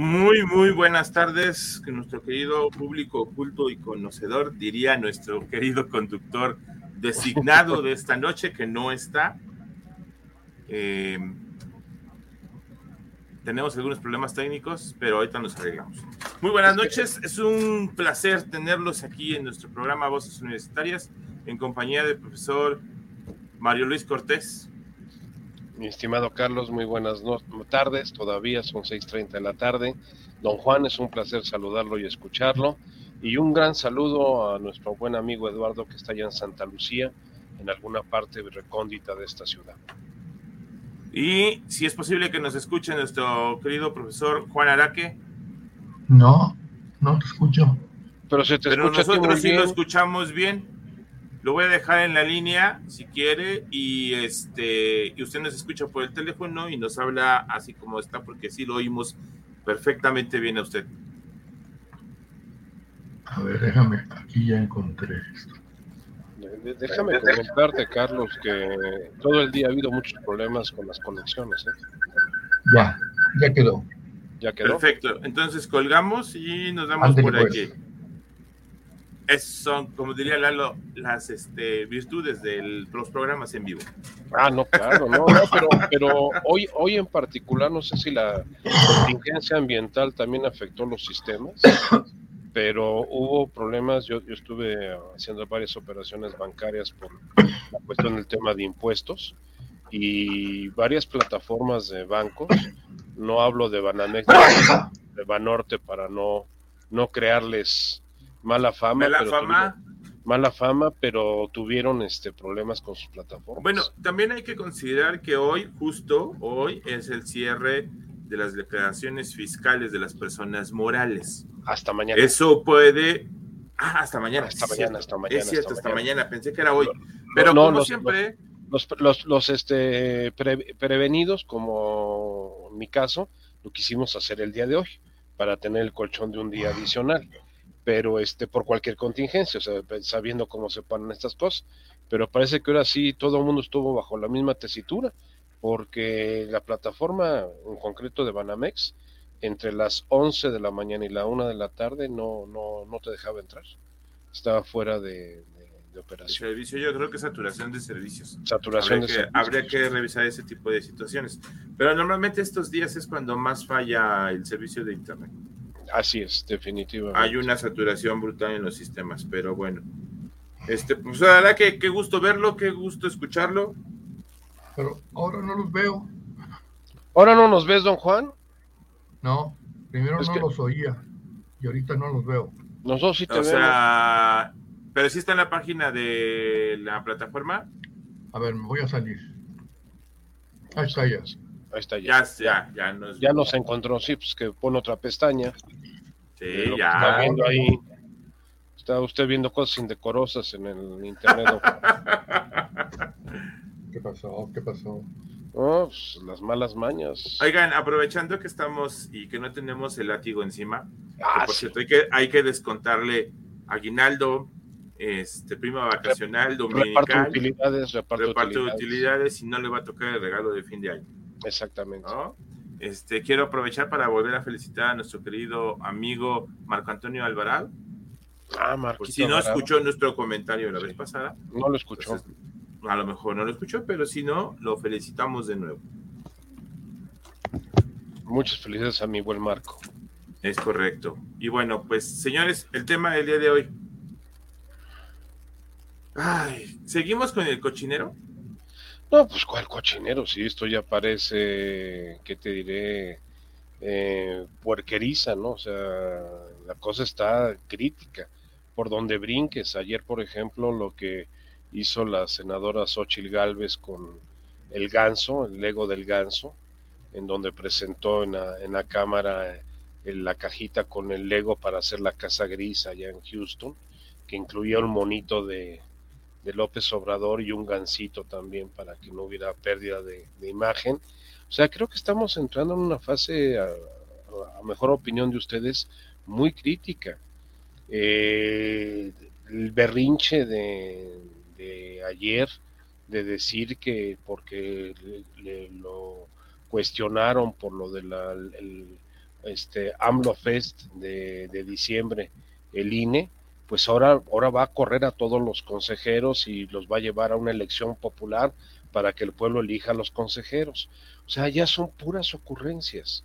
Muy, muy buenas tardes, nuestro querido público oculto y conocedor, diría nuestro querido conductor designado de esta noche, que no está. Eh, tenemos algunos problemas técnicos, pero ahorita nos arreglamos. Muy buenas noches, es un placer tenerlos aquí en nuestro programa Voces Universitarias, en compañía del profesor Mario Luis Cortés. Mi estimado Carlos, muy buenas tardes, todavía son 6.30 de la tarde. Don Juan, es un placer saludarlo y escucharlo. Y un gran saludo a nuestro buen amigo Eduardo que está allá en Santa Lucía, en alguna parte recóndita de esta ciudad. Y si es posible que nos escuche nuestro querido profesor Juan Araque. No, no te escucho. Pero, se te Pero nosotros sí lo escuchamos bien. Lo voy a dejar en la línea si quiere y este y usted nos escucha por el teléfono y nos habla así como está porque sí lo oímos perfectamente bien a usted. A ver, déjame, aquí ya encontré esto. Déjame comentarte, Carlos, que todo el día ha habido muchos problemas con las conexiones. ¿eh? Ya, ya quedó. Ya quedó. Perfecto. Entonces colgamos y nos damos por pues. Aquí son, como diría Lalo, las este, virtudes de los programas en vivo. Ah, no, claro, no, pero, pero hoy, hoy en particular, no sé si la contingencia ambiental también afectó los sistemas, pero hubo problemas, yo, yo estuve haciendo varias operaciones bancarias por la cuestión del tema de impuestos y varias plataformas de bancos, no hablo de Banamex, de Banorte para no, no crearles mala fama. Mala fama. mala fama, pero tuvieron este problemas con sus plataformas. Bueno, también hay que considerar que hoy, justo hoy, es el cierre de las declaraciones fiscales de las personas morales. Hasta mañana. Eso puede. Ah, hasta mañana. Hasta mañana, hasta mañana. Es cierto, hasta, mañana. Pensé que era hoy. Pero como siempre. Los, los, los, este, prevenidos, como en mi caso, lo quisimos hacer el día de hoy, para tener el colchón de un día adicional pero este por cualquier contingencia, o sea, sabiendo cómo se ponen estas cosas, pero parece que ahora sí todo el mundo estuvo bajo la misma tesitura, porque la plataforma en concreto de Banamex, entre las 11 de la mañana y la 1 de la tarde no, no, no te dejaba entrar, estaba fuera de, operación. servicio, yo creo que saturación de servicios. Saturación habría de que, servicios. Habría que revisar ese tipo de situaciones, pero normalmente estos días es cuando más falla el servicio de Internet. Así es, definitivamente. Hay una saturación brutal en los sistemas, pero bueno. Este, pues la que qué gusto verlo, qué gusto escucharlo. Pero ahora no los veo. ¿Ahora no nos ves, don Juan? No, primero no los oía y ahorita no los veo. Nosotros sí te o sea, pero sí está en la página de la plataforma. A ver, me voy a salir. Ahí está ya. Ahí está ya. Ya, ya, nos... ya nos encontró, sí, pues que pone otra pestaña. Sí, ya. Está viendo ahí. Está usted viendo cosas indecorosas en el internet. ¿Qué pasó? ¿Qué pasó? pues, las malas mañas. Oigan, aprovechando que estamos y que no tenemos el látigo encima, ah, por cierto, hay que, hay que descontarle aguinaldo, este prima vacacional, dominical, reparto utilidades, reparto, reparto utilidades. utilidades y no le va a tocar el regalo de fin de año. Exactamente. Este, quiero aprovechar para volver a felicitar a nuestro querido amigo Marco Antonio Alvarado. Ah, Marco. si no escuchó nuestro comentario la vez pasada. No lo escuchó. a lo mejor no lo escuchó, pero si no, lo felicitamos de nuevo. Muchas felicidades a mi buen Marco. Es correcto. Y bueno, pues señores, el tema del día de hoy. Ay, ¿seguimos con el cochinero? No, pues cuál cochinero, si esto ya parece, ¿qué te diré? Eh, puerqueriza, ¿no? O sea, la cosa está crítica. Por donde brinques. Ayer, por ejemplo, lo que hizo la senadora Xochil Gálvez con el ganso, el Lego del ganso, en donde presentó en la, en la cámara en la cajita con el Lego para hacer la casa gris allá en Houston. que incluía un monito de, López Obrador y un gancito también para que no hubiera pérdida de, imagen. O sea, creo que estamos entrando en una fase, a, mejor opinión de ustedes, muy crítica. Eh, el berrinche de, ayer de decir que porque le, lo cuestionaron por lo de la este AMLO Fest de, de diciembre, el INE, pues ahora, ahora va a correr a todos los consejeros y los va a llevar a una elección popular para que el pueblo elija a los consejeros. O sea, ya son puras ocurrencias.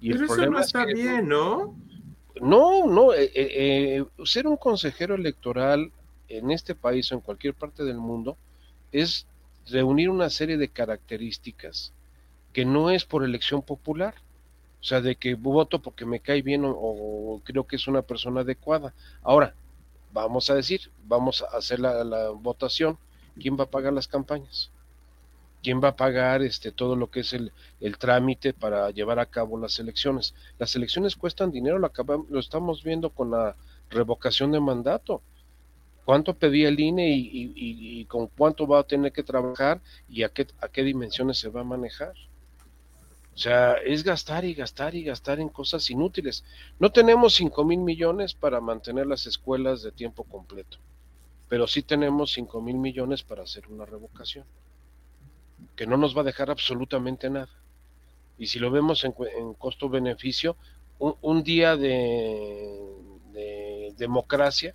Y Pero el eso no está bien, ¿no? No, no, eh, eh, eh, ser un consejero electoral en este país o en cualquier parte del mundo es reunir una serie de características que no es por elección popular. O sea, de que voto porque me cae bien o creo que es una persona adecuada. Ahora, vamos a decir, vamos a hacer la, votación, ¿quién va a pagar las campañas? ¿Quién va a pagar este, todo lo que es el, trámite para llevar a cabo las elecciones? Las elecciones cuestan dinero, lo, lo estamos viendo con la revocación de mandato. ¿Cuánto pedía el INE y, con cuánto va a tener que trabajar y a qué, a qué dimensiones se va a manejar? O sea, es gastar y gastar y gastar en cosas inútiles. No tenemos 5 mil millones para mantener las escuelas de tiempo completo, pero sí tenemos 5 mil millones para hacer una revocación, que no nos va a dejar absolutamente nada. Y si lo vemos en, costo-beneficio, un, día de, de, democracia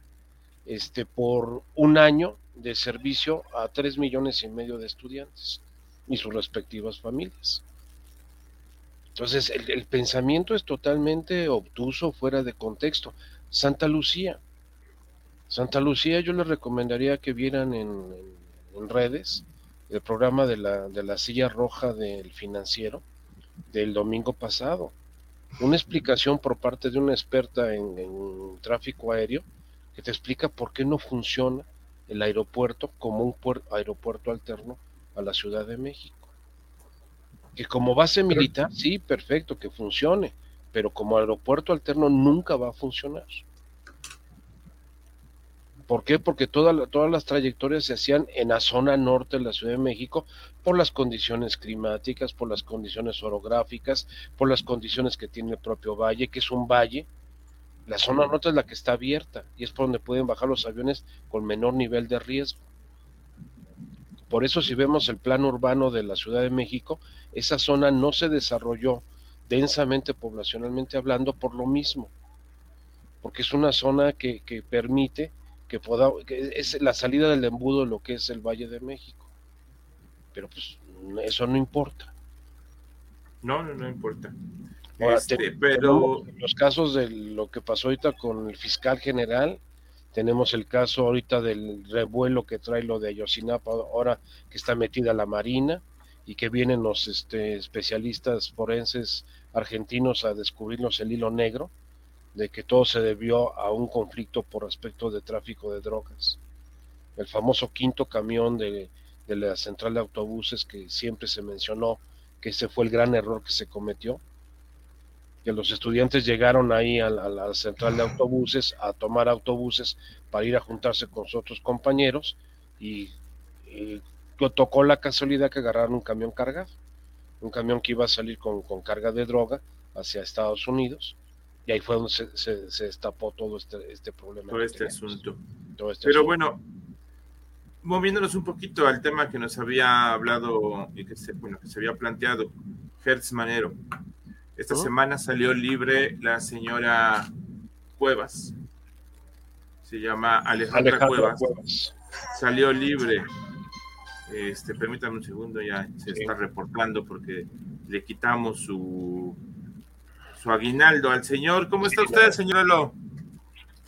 este, por un año de servicio a 3 millones y medio de estudiantes y sus respectivas familias. Entonces, el, pensamiento es totalmente obtuso, fuera de contexto. Santa Lucía. Santa Lucía yo les recomendaría que vieran en, redes el programa de la, de la silla roja del financiero del domingo pasado. Una explicación por parte de una experta en, en tráfico aéreo que te explica por qué no funciona el aeropuerto como un aeropuerto alterno a la Ciudad de México que como base militar, sí, perfecto, que funcione, pero como aeropuerto alterno nunca va a funcionar. ¿Por qué? Porque todas las trayectorias se hacían en la zona norte de la Ciudad de México por las condiciones climáticas, por las condiciones orográficas, por las condiciones que tiene el propio valle, que es un valle. La zona norte es la que está abierta y es por donde pueden bajar los aviones con menor nivel de riesgo. Por eso si vemos el plan urbano de la Ciudad de México, esa zona no se desarrolló densamente poblacionalmente hablando por lo mismo, porque es una zona que, permite que pueda, que es la salida del embudo de lo que es el Valle de México. Pero pues eso no importa. No, no, no importa. Este, pero los casos de lo que pasó ahorita con el fiscal general, tenemos el caso ahorita del revuelo que trae lo de Ayotzinapa, ahora que está metida la Marina y que vienen los este, especialistas forenses argentinos a descubrirnos el hilo negro de que todo se debió a un conflicto por aspecto de tráfico de drogas. El famoso quinto camión de, de la central de autobuses que siempre se mencionó que ese fue el gran error que se cometió, que los estudiantes llegaron ahí a la, central de autobuses a tomar autobuses para ir a juntarse con sus otros compañeros y, tocó la casualidad que agarraron un camión cargado, un camión que iba a salir con, carga de droga hacia Estados Unidos y ahí fue donde se, destapó todo este, este problema. Todo este asunto. Este Pero bueno, moviéndonos un poquito al tema que nos había hablado y que se, bueno, que se había planteado, Hertz Manero. Esta semana salió libre la señora Cuevas. Se llama Alejandra, Cuevas. Salió libre. Este, permítame un segundo, ya se está reportando porque le quitamos su, su aguinaldo al señor. ¿Cómo está usted, señor Elo?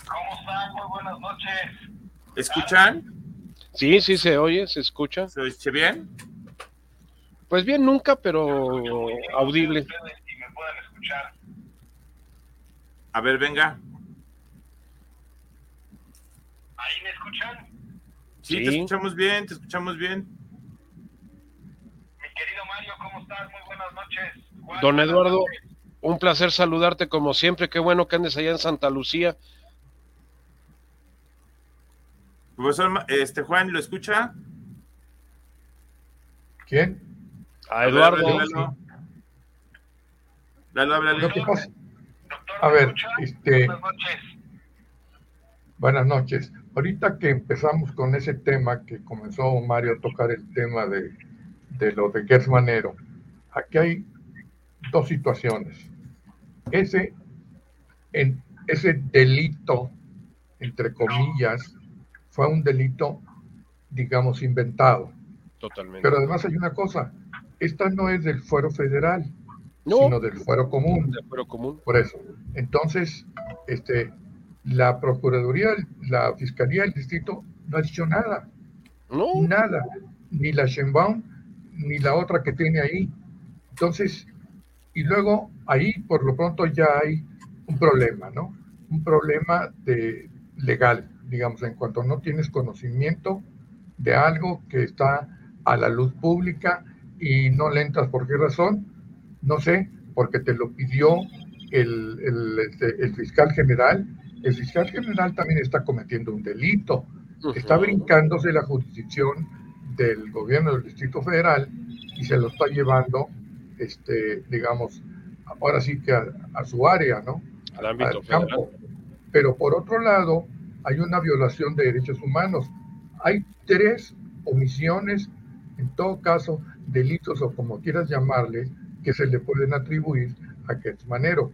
¿Cómo está? Muy buenas noches. ¿Escuchan? Sí, sí se oye, se escucha. ¿Se oye bien? Pues bien, nunca, pero audible escuchar. A ver, venga. ¿Ahí me escuchan? Sí, te escuchamos bien, te escuchamos bien. Mi querido Mario, ¿cómo estás? Muy buenas noches. Don Eduardo, un placer saludarte como siempre. Qué bueno que andes allá en Santa Lucía. Profesor, este Juan, ¿lo escucha? ¿Quién? A Eduardo. A ver, este. Buenas noches. Buenas noches. Ahorita que empezamos con ese tema, que comenzó Mario a tocar el tema de, de lo de Gersmanero, aquí hay dos situaciones. Ese, en, ese delito, entre comillas, fue un delito, digamos, inventado. Totalmente. Pero además hay una cosa, esta no es del fuero federal, sino del fuero común. Del fuero común. Por eso. Entonces, este, la Procuraduría, la Fiscalía del Distrito no ha dicho nada. No. Nada. Ni la Shenbaum, ni la otra que tiene ahí. Entonces, y luego ahí por lo pronto ya hay un problema, ¿no? Un problema de legal, digamos, en cuanto no tienes conocimiento de algo que está a la luz pública y no le entras por qué razón, no sé, porque te lo pidió el, el, este, el fiscal general. El fiscal general también está cometiendo un delito, está brincándose la jurisdicción del gobierno del Distrito Federal y se lo está llevando, este, digamos, ahora sí que a, su área, ¿no? Al ámbito campo. Pero por otro lado, hay una violación de derechos humanos. Hay tres omisiones, en todo caso, delitos o como quieras llamarle, que se le pueden atribuir a Manero.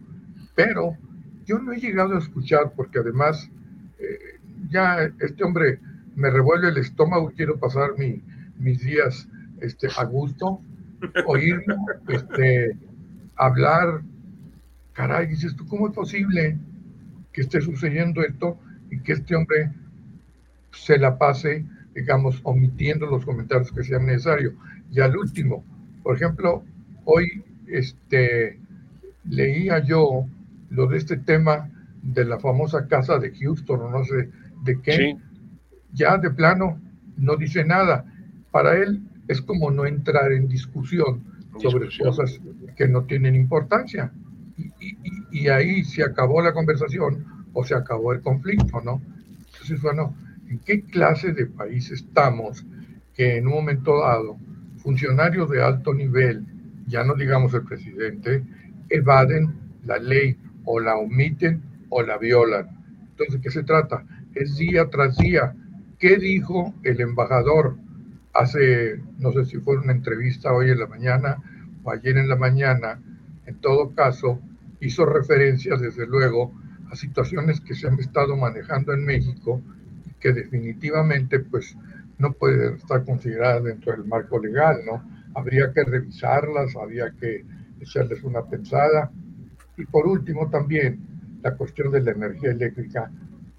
Pero yo no he llegado a escuchar, porque además eh, ya este hombre me revuelve el estómago, quiero pasar mi, mis días este, a gusto, oír este, hablar, caray, dices tú, ¿cómo es posible que esté sucediendo esto y que este hombre se la pase, digamos, omitiendo los comentarios que sean necesarios? Y al último, por ejemplo, hoy este, leía yo lo de este tema de la famosa casa de Houston, o no sé de qué, ya de plano no dice nada. Para él es como no entrar en discusión sobre cosas que no tienen importancia. Y, y, ahí se acabó la conversación o se acabó el conflicto, ¿no? Entonces, bueno, ¿en qué clase de país estamos que en un momento dado funcionarios de alto nivel, ya no digamos el presidente, evaden la ley o la omiten o la violan? Entonces, ¿qué se trata? Es día tras día. ¿Qué dijo el embajador hace, no sé si fue una entrevista hoy en la mañana o ayer en la mañana, en todo caso, hizo referencias, desde luego, a situaciones que se han estado manejando en México que definitivamente, pues, no pueden estar consideradas dentro del marco legal, ¿no? Habría que revisarlas, habría que echarles una pensada. Y por último, también la cuestión de la energía eléctrica,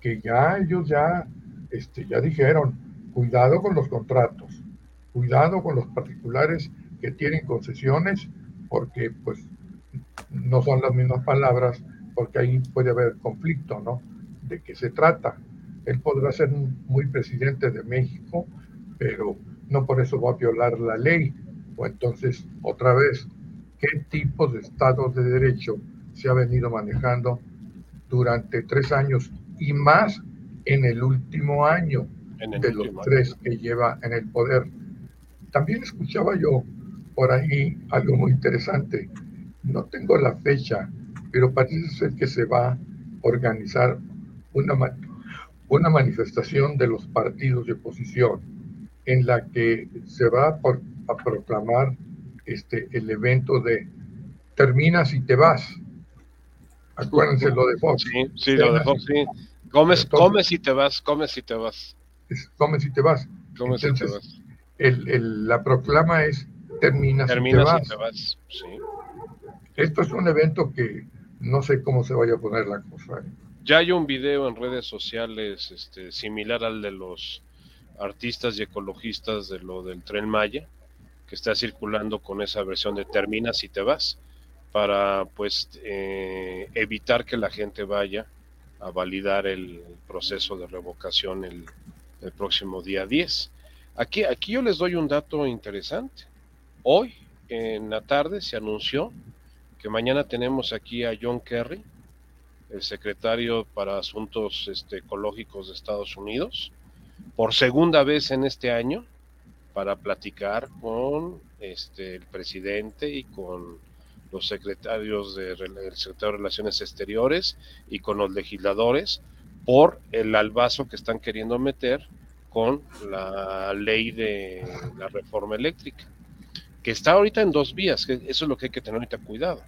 que ya ellos ya, este, ya dijeron, cuidado con los contratos, cuidado con los particulares que tienen concesiones, porque pues no son las mismas palabras, porque ahí puede haber conflicto, ¿no? ¿De qué se trata? Él podrá ser muy presidente de México, pero no por eso va a violar la ley. O entonces, otra vez, ¿qué tipo de Estado de Derecho se ha venido manejando durante tres años y más en el último año de los tres que lleva en el poder? También escuchaba yo por ahí algo muy interesante. No tengo la fecha, pero parece ser que se va a organizar una, una manifestación de los partidos de oposición en la que se va a, proclamar este, el evento de terminas y te vas. Acuérdense lo de Fox. Sí, sí, lo de Fox, sí. Comes, comes y te vas, comes y te vas. comes y te vas. Comes y te vas el, la proclama es termina si te vas. Esto es un evento que no sé cómo se vaya a poner la cosa. ¿eh? Ya hay un video en redes sociales este, similar al de los artistas y ecologistas de lo del tren Maya, que está circulando con esa versión de termina si te vas, para pues eh, evitar que la gente vaya a validar el proceso de revocación el, el próximo día 10. Aquí, aquí yo les doy un dato interesante. Hoy, en la tarde, se anunció que mañana tenemos aquí a John Kerry, el secretario para Asuntos este, Ecológicos de Estados Unidos, por segunda vez en este año para platicar con este, el presidente y con los secretarios de, el secretario de Relaciones Exteriores y con los legisladores por el albazo que están queriendo meter con la ley de la reforma eléctrica, que está ahorita en dos vías, que eso es lo que hay que tener ahorita cuidado.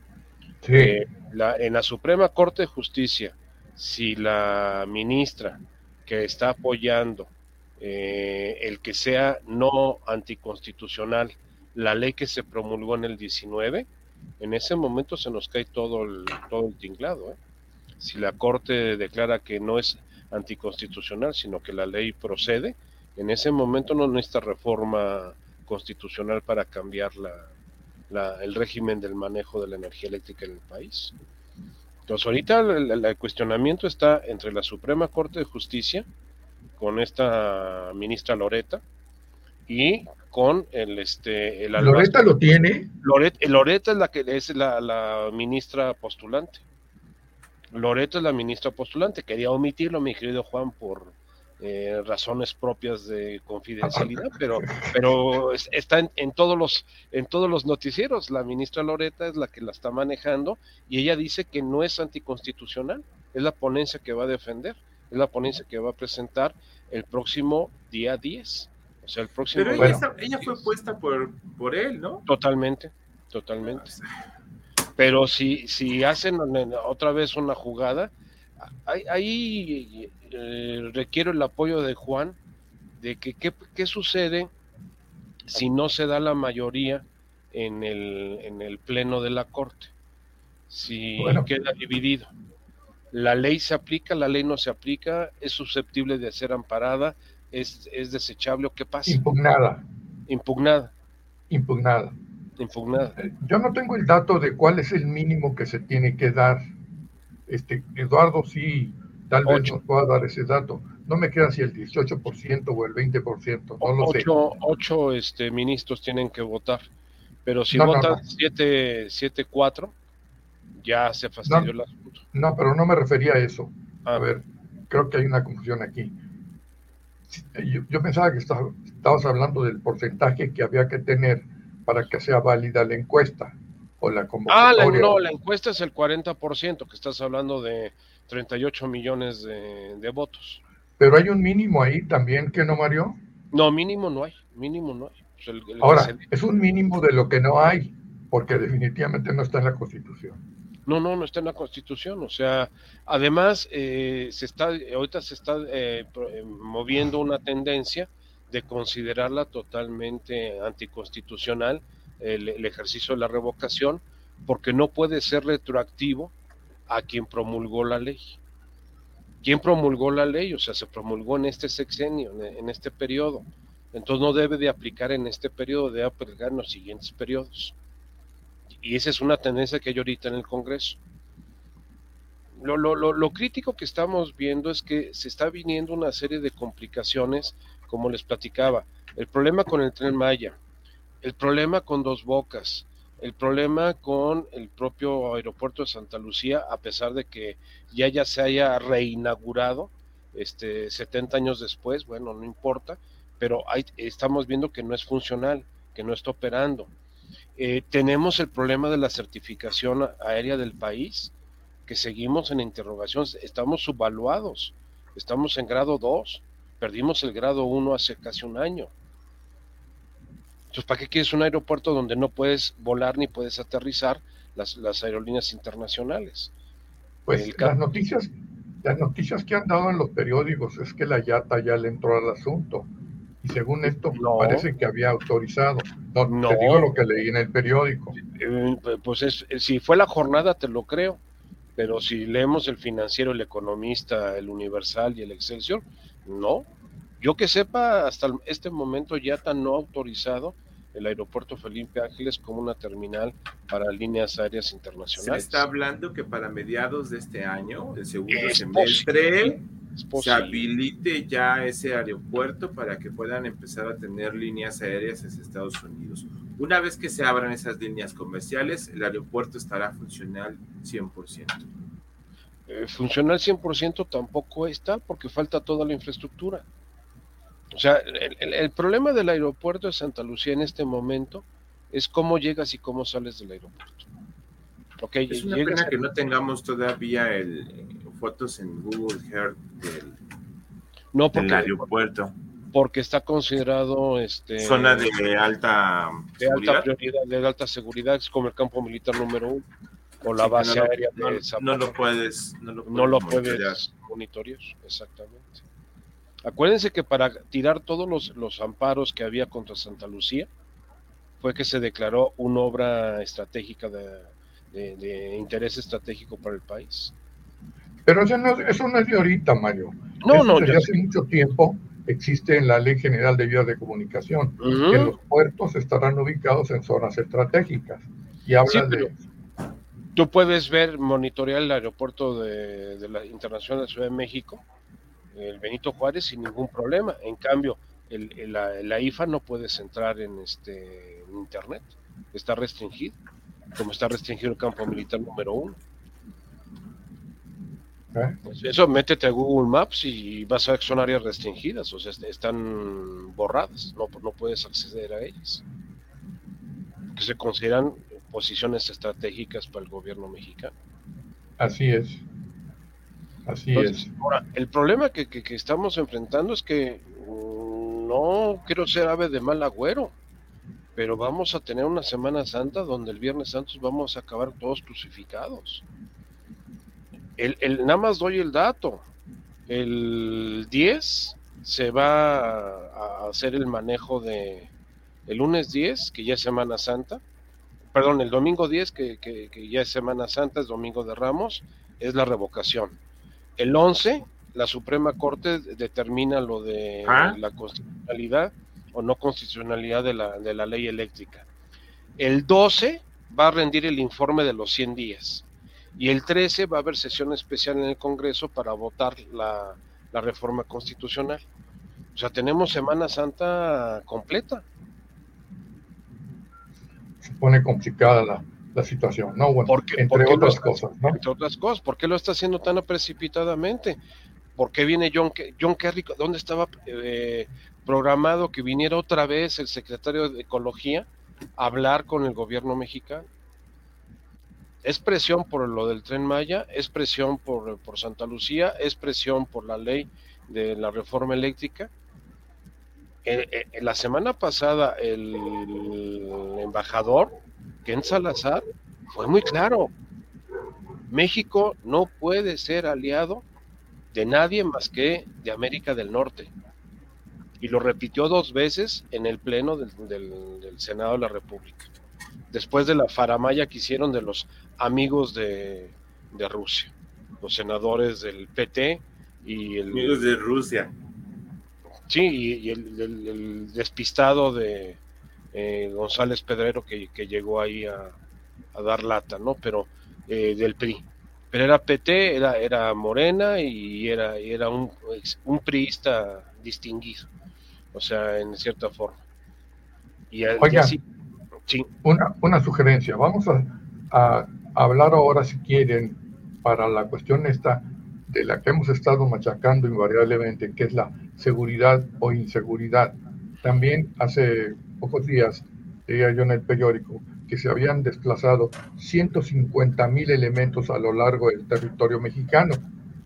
Eh, la, en la Suprema Corte de Justicia, si la ministra que está apoyando eh, el que sea no anticonstitucional la ley que se promulgó en el 19, en ese momento se nos cae todo el, todo el tinglado. ¿eh? Si la Corte declara que no es anticonstitucional, sino que la ley procede, en ese momento no necesita reforma constitucional para cambiar la, el régimen del manejo de la energía eléctrica en el país. Entonces, ahorita el, cuestionamiento está entre la Suprema Corte de Justicia, con esta ministra Loreta, y con el este el Loreta lo tiene Loreta, Loreta es la que es la, la, ministra postulante. Loreta es la ministra postulante. Quería omitirlo mi querido Juan por eh, razones propias de confidencialidad pero pero está en, en, todos los en todos los noticieros. La ministra Loreta es la que la está manejando y ella dice que no es anticonstitucional es la ponencia que va a defender es la ponencia que va a presentar el próximo día 10 o sea, el próximo. Pero ella, fue puesta por, por él, ¿no? Totalmente, totalmente. Pero si, si hacen otra vez una jugada, ahí eh, requiero el apoyo de Juan de que qué sucede si no se da la mayoría en el, en el pleno de la Corte, si queda dividido. La ley se aplica, la ley no se aplica, es susceptible de ser amparada, es, es desechable o qué pasa? Impugnada. Impugnada. Impugnada. Impugnada. Eh, yo no tengo el dato de cuál es el mínimo que se tiene que dar. Este, Eduardo sí, tal vez nos pueda dar ese dato. No me queda si el 18% o el 20%, no lo sé. Ocho este, ministros tienen que votar, pero si votan 7-4, ya se fastidió el asunto. No, pero no me refería a eso. A ah. ver, creo que hay una confusión aquí. Yo, pensaba que estabas hablando del porcentaje que había que tener para que sea válida la encuesta o la convocatoria. Ah, no, la encuesta es el 40%, que estás hablando de 38 millones de, votos. Pero hay un mínimo ahí también, ¿que no, Mario? No, mínimo no hay, mínimo no hay. Pues Ahora, es un mínimo de lo que no hay, porque definitivamente no está en la Constitución. No, no, no está en la Constitución. O sea, además, eh, se está, ahorita se está eh, eh, moviendo una tendencia de considerarla totalmente anticonstitucional el, ejercicio de la revocación, porque no puede ser retroactivo a quien promulgó la ley. ¿Quién promulgó la ley? O sea, se promulgó en este sexenio, en este periodo. Entonces no debe de aplicar en este periodo, debe aplicar en los siguientes periodos. Y esa es una tendencia que hay ahorita en el Congreso. Lo, lo, lo, crítico que estamos viendo es que se está viniendo una serie de complicaciones, como les platicaba. El problema con el tren Maya, el problema con Dos Bocas, el problema con el propio aeropuerto de Santa Lucía, a pesar de que ya ya se haya reinaugurado este 70 años después, bueno, no importa, pero estamos viendo que no es funcional, que no está operando. Eh, tenemos el problema de la certificación aérea del país, que seguimos en interrogación, estamos subvaluados, estamos en grado 2, perdimos el grado 1 hace casi un año. Entonces, ¿para qué quieres un aeropuerto donde no puedes volar ni puedes aterrizar las, las aerolíneas internacionales? Pues las noticias, las noticias que han dado en los periódicos es que la YATA ya le entró al asunto y según esto parece que había autorizado. No, te digo lo que leí en el periódico. Eh, pues es, si fue la jornada te lo creo, pero si leemos el financiero, el economista, el universal y el Excelsior, no. Yo que sepa, hasta este momento ya está no autorizado el aeropuerto Felipe Ángeles como una terminal para líneas aéreas internacionales. Se está hablando que para mediados de este año, el segundo semestre, se habilite ya ese aeropuerto para que puedan empezar a tener líneas aéreas hacia Estados Unidos. Una vez que se abran esas líneas comerciales, el aeropuerto estará funcional 100%. Eh, funcional 100% tampoco está porque falta toda la infraestructura. O sea, el, problema del aeropuerto de Santa Lucía en este momento es cómo llegas y cómo sales del aeropuerto. Okay, es una pena que no tengamos todavía el, fotos en Google Earth del, no, porque, aeropuerto. Porque está considerado este, zona de alta de seguridad. alta prioridad, de alta seguridad, es como el campo militar número uno o la base aérea de Zapata. No lo puedes, no lo puedes, no lo puedes monitorear, exactamente. Acuérdense que para tirar todos los, los amparos que había contra Santa Lucía, fue que se declaró una obra estratégica de, interés estratégico para el país. Pero eso no, eso no es de ahorita, Mario. No, no. Desde hace mucho tiempo existe en la Ley General de Vías de Comunicación que los puertos estarán ubicados en zonas estratégicas. Y habla de. Tú puedes ver, monitorear el aeropuerto de, de la Internacional de Ciudad de México el Benito Juárez sin ningún problema. En cambio, el, la, IFA no puedes entrar en este internet, está restringido, como está restringido el campo militar número uno. ¿Eh? Pues eso, métete a Google Maps y vas a ver que son áreas restringidas, o sea, están borradas, no, no puedes acceder a ellas. Que se consideran posiciones estratégicas para el gobierno mexicano. Así es. Así es. Ahora, el problema que, que, estamos enfrentando es que mm, no quiero ser ave de mal agüero, pero vamos a tener una Semana Santa donde el Viernes Santo vamos a acabar todos crucificados. El, el, nada más doy el dato. El 10 se va a hacer el manejo de el lunes 10, que ya es Semana Santa, perdón, el domingo 10, que, que, que ya es Semana Santa, es Domingo de Ramos, es la revocación el 11, la Suprema Corte determina lo de ah. la constitucionalidad o no constitucionalidad de la, de la ley eléctrica. El 12 va a rendir el informe de los 100 días. Y el 13 va a haber sesión especial en el Congreso para votar la, la reforma constitucional. O sea, tenemos Semana Santa completa. Se pone complicada la, la situación, ¿no? Bueno, entre otras cosas, ¿no? Entre otras cosas, ¿por qué lo está haciendo tan precipitadamente? ¿Por qué viene John, John Kerry? ¿Dónde estaba eh, programado que viniera otra vez el secretario de Ecología a hablar con el gobierno mexicano? Es presión por lo del tren Maya, es presión por, por Santa Lucía, es presión por la ley de la reforma eléctrica. Eh, eh, la semana pasada el embajador Ken Salazar fue muy claro. México no puede ser aliado de nadie más que de América del Norte. Y lo repitió dos veces en el Pleno del, Senado de la República, después de la faramaya que hicieron de los amigos de, Rusia, los senadores del PT y el... Amigos de Rusia. Sí, y, el, despistado de, eh, González Pedrero que, llegó ahí a, dar lata, ¿no? Pero eh, del PRI. Pero era PT, era, era Morena y era, era un, un priista distinguido, o sea, en cierta forma. Y, así, sí. una, una sugerencia, vamos a, a hablar ahora, si quieren, para la cuestión esta de la que hemos estado machacando invariablemente, que es la seguridad o inseguridad. También hace pocos días, leía yo en el periódico, que se habían desplazado 150 mil elementos a lo largo del territorio mexicano.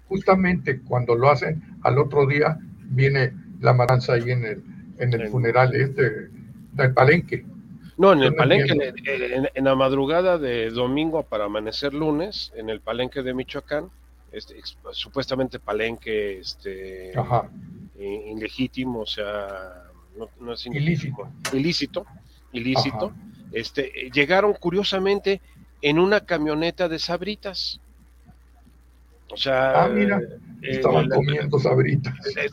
Justamente cuando lo hacen, al otro día viene la matanza ahí en el, en el funeral este del palenque. No, en el palenque, en, la madrugada de domingo para amanecer lunes, en el palenque de Michoacán, este, supuestamente palenque este, ilegítimo, o sea, no, es ilícito, ilícito, ilícito, este, llegaron curiosamente en una camioneta de sabritas. O sea, ah, mira, eh, estaban comiendo sabritas. Eh,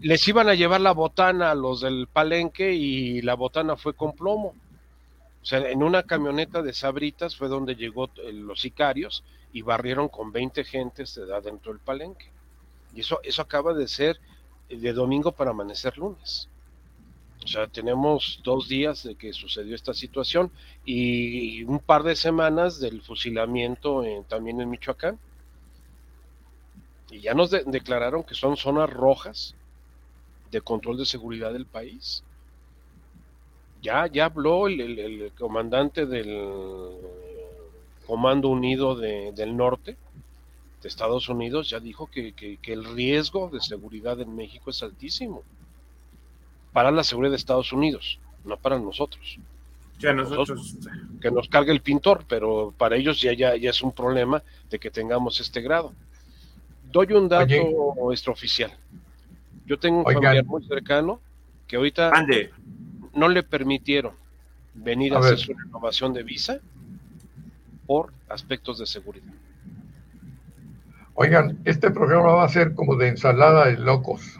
les iban a llevar la botana a los del palenque y la botana fue con plomo. O sea, en una camioneta de sabritas fue donde llegó eh, los sicarios y barrieron con 20 gentes de edad dentro del palenque. Y eso, eso acaba de ser de domingo para amanecer lunes. O sea, tenemos dos días de que sucedió esta situación y un par de semanas del fusilamiento también en Michoacán. Y ya nos declararon que son zonas rojas de control de seguridad del país. Ya, ya habló el, comandante del Comando Unido del Norte de Estados Unidos, ya dijo que, el riesgo de seguridad en México es altísimo. Para la seguridad de Estados Unidos, no para nosotros. Ya nosotros. que nos cargue el pintor, pero para ellos ya, ya, ya es un problema de que tengamos este grado. Doy un dato extraoficial. Yo tengo un familiar muy cercano que ahorita no le permitieron venir a, hacer su renovación de visa por aspectos de seguridad. Oigan, este programa va a ser como de ensalada de locos.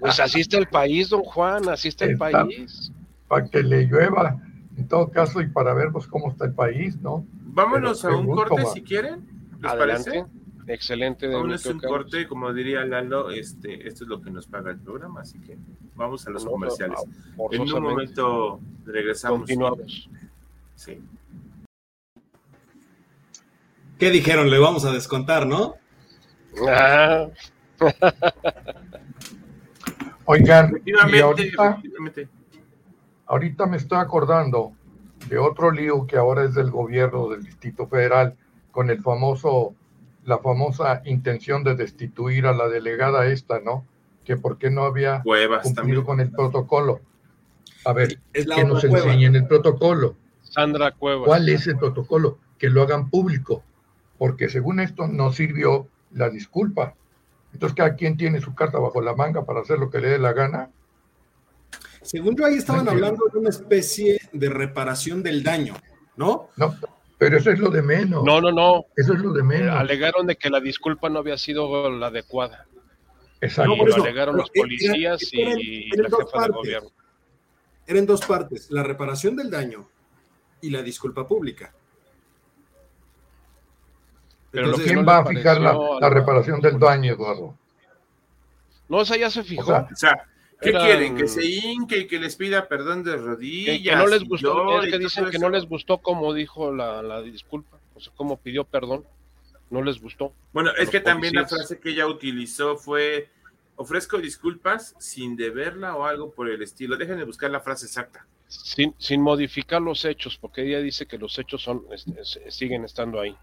Pues así está el país, don Juan, así está, el país. Para que le llueva, en todo caso, y para ver pues, cómo está el país, ¿no? Vámonos a un corte si quieren. ¿Les Adelante. Parece? Excelente. Vámonos a un corte, como diría Lalo, este, esto es lo que nos paga el programa, así que vamos a los comerciales. En un momento regresamos. Continuamos. Sí. ¿Qué dijeron? Le vamos a descontar, ¿no? Ah. Oigan, ahorita, me estoy acordando de otro lío que ahora es del gobierno del Distrito Federal con el famoso, la famosa intención de destituir a la delegada esta, ¿no? Que por qué no había cumplido con el protocolo. A ver, que nos enseñen el protocolo. Sandra Cuevas. ¿Cuál es el protocolo? Que lo hagan público, porque según esto no sirvió la disculpa. Entonces cada quien tiene su carta bajo la manga para hacer lo que le dé la gana. Según yo ahí estaban hablando de una especie de reparación del daño, ¿no? No, pero eso es lo de menos. No, no, no. Eso es lo de menos. Alegaron de que la disculpa no había sido la adecuada. Exacto. Y lo alegaron los policías y la jefa de gobierno. Eran dos partes, la reparación del daño y la disculpa pública. Pero ¿quién va a fijar la, reparación del daño, Eduardo? No, esa ya se fijó. O sea, ¿qué quieren? ¿Que se hinque y que les pida perdón de rodillas? Que, no les gustó, es que dicen que no les gustó como dijo la, disculpa, o sea, como pidió perdón, no les gustó. Bueno, es que también la frase que ella utilizó fue, ofrezco disculpas sin deberla o algo por el estilo. Déjenme buscar la frase exacta. Sin, sin modificar los hechos, porque ella dice que los hechos son siguen estando ahí.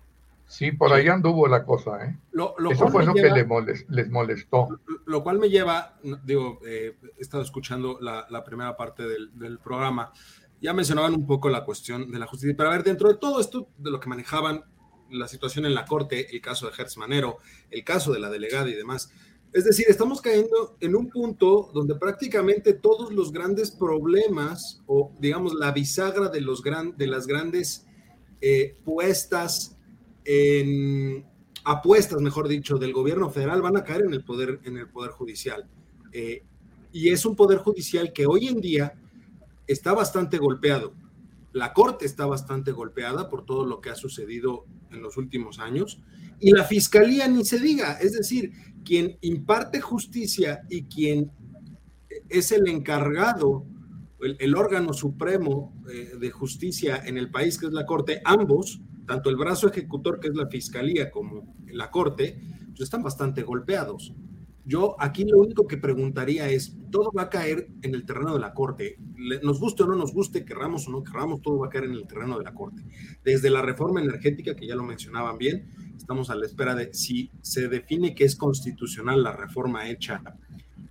Sí, por ahí anduvo la cosa, ¿eh? Lo, Eso fue lo que les, molestó. Lo cual me lleva, digo, eh, he estado escuchando la, primera parte del, programa, ya mencionaban un poco la cuestión de la justicia, pero a ver, dentro de todo esto, de lo que manejaban la situación en la Corte, el caso de Hertz Manero, el caso de la delegada y demás, es decir, estamos cayendo en un punto donde prácticamente todos los grandes problemas, o digamos la bisagra de, los gran, de las grandes eh, puestas en apuestas, mejor dicho, del gobierno federal van a caer en el poder, en el poder judicial. Eh, y es un poder judicial que hoy en día está bastante golpeado. La Corte está bastante golpeada por todo lo que ha sucedido en los últimos años. Y la Fiscalía ni se diga, es decir, quien imparte justicia y quien es el encargado, el, órgano supremo eh, de justicia en el país, que es la Corte, ambos tanto el brazo ejecutor, que es la fiscalía, como la corte, pues están bastante golpeados. Yo aquí lo único que preguntaría es, todo va a caer en el terreno de la corte. Nos guste o no nos guste, querramos o no querramos, todo va a caer en el terreno de la corte. Desde la reforma energética, que ya lo mencionaban bien, estamos a la espera de si se define que es constitucional la reforma hecha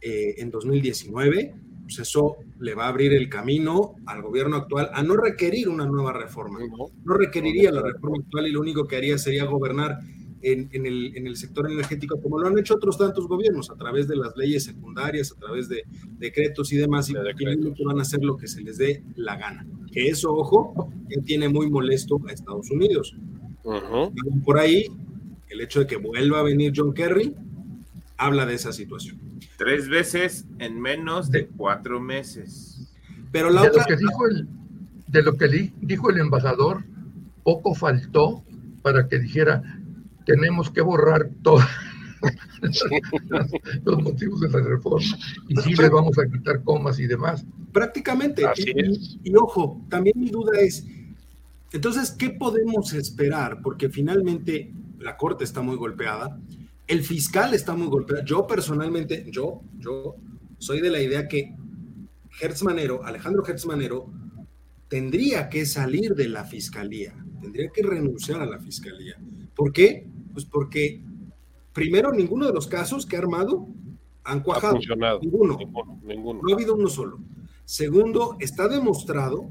eh, en 2019 pues eso le va a abrir el camino al gobierno actual a no requerir una nueva reforma. No requeriría la reforma actual y lo único que haría sería gobernar en, el, sector energético como lo han hecho otros tantos gobiernos a través de las leyes secundarias, a través de decretos y demás, y que van a hacer lo que se les dé la gana. Que eso, ojo, tiene muy molesto a Estados Unidos. Por ahí, el hecho de que vuelva a venir John Kerry habla de esa situación. Tres veces en menos de cuatro meses. Pero la de lo que dijo el, de lo que dijo el embajador, poco faltó para que dijera, tenemos que borrar todos los motivos de la reforma y sí le vamos a quitar comas y demás. Prácticamente. y, ojo, también mi duda es, entonces, ¿qué podemos esperar? Porque finalmente la Corte está muy golpeada el fiscal está muy golpeado. Yo personalmente, yo, yo soy de la idea que Hertz Manero, Alejandro Hertz Manero, tendría que salir de la fiscalía, tendría que renunciar a la fiscalía. ¿Por qué? Pues porque, primero, ninguno de los casos que ha armado han cuajado. Ninguno. ninguno. No ha habido uno solo. Segundo, está demostrado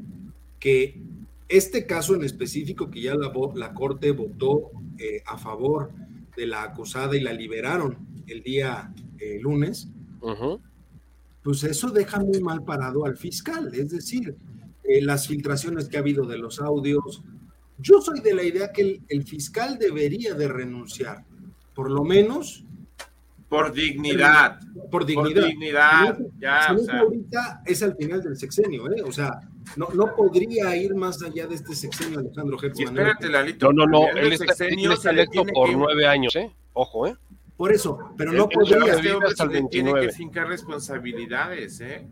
que este caso en específico, que ya la, la Corte votó eh, a favor de la acusada y la liberaron el día eh, lunes, pues eso deja muy mal parado al fiscal. Es decir, eh, las filtraciones que ha habido de los audios. Yo soy de la idea que el, fiscal debería de renunciar, por lo menos. Por dignidad. Por dignidad. Por dignidad. ya, ahorita es al final del sexenio, ¿eh? O sea, no, no podría ir más allá de este sexenio, Alejandro Gertz. Espérate, Lalito. No, no, no. Él está, electo por nueve años, ¿eh? Ojo, ¿eh? Por eso, pero no podría. Este hombre el tiene que fincar responsabilidades, ¿eh?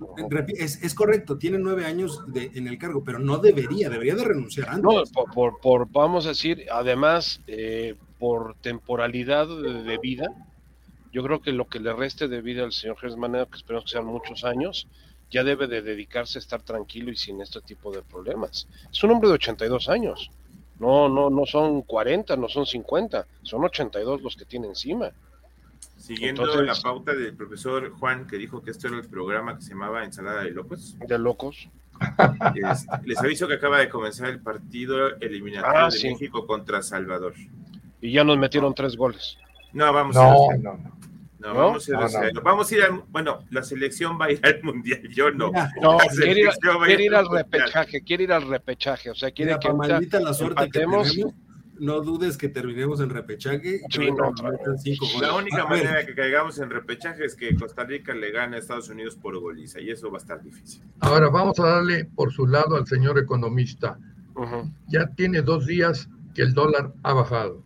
Es, correcto, tiene nueve años en el cargo, pero no debería, debería de renunciar antes. No, por, por, vamos a decir, además, eh, por temporalidad de, vida, yo creo que lo que le reste de vida al señor Gersmanero, que esperamos que sean muchos años, ya debe de dedicarse a estar tranquilo y sin este tipo de problemas. Es un hombre de 82 años. No, no, no son 40, no son 50, son 82 los que tiene encima. Siguiendo la pauta del profesor Juan, que dijo que esto era el programa que se llamaba Ensalada de Locos. De Locos. Este, les aviso que acaba de comenzar el partido eliminatorio ah, de México contra Salvador. Y ya nos metieron tres goles. No, vamos a ir. No, no. No, vamos, a ir, vamos a ir al, bueno, la selección va a ir al mundial, yo no. No, quiere ir, al repechaje, quiere ir al repechaje, o sea, quiere que maldita la suerte que no dudes que terminemos en repechaje. la única manera que caigamos en repechaje es que Costa Rica le gane a Estados Unidos por goliza y eso va a estar difícil. Ahora vamos a darle por su lado al señor economista. Ya tiene dos días que el dólar ha bajado.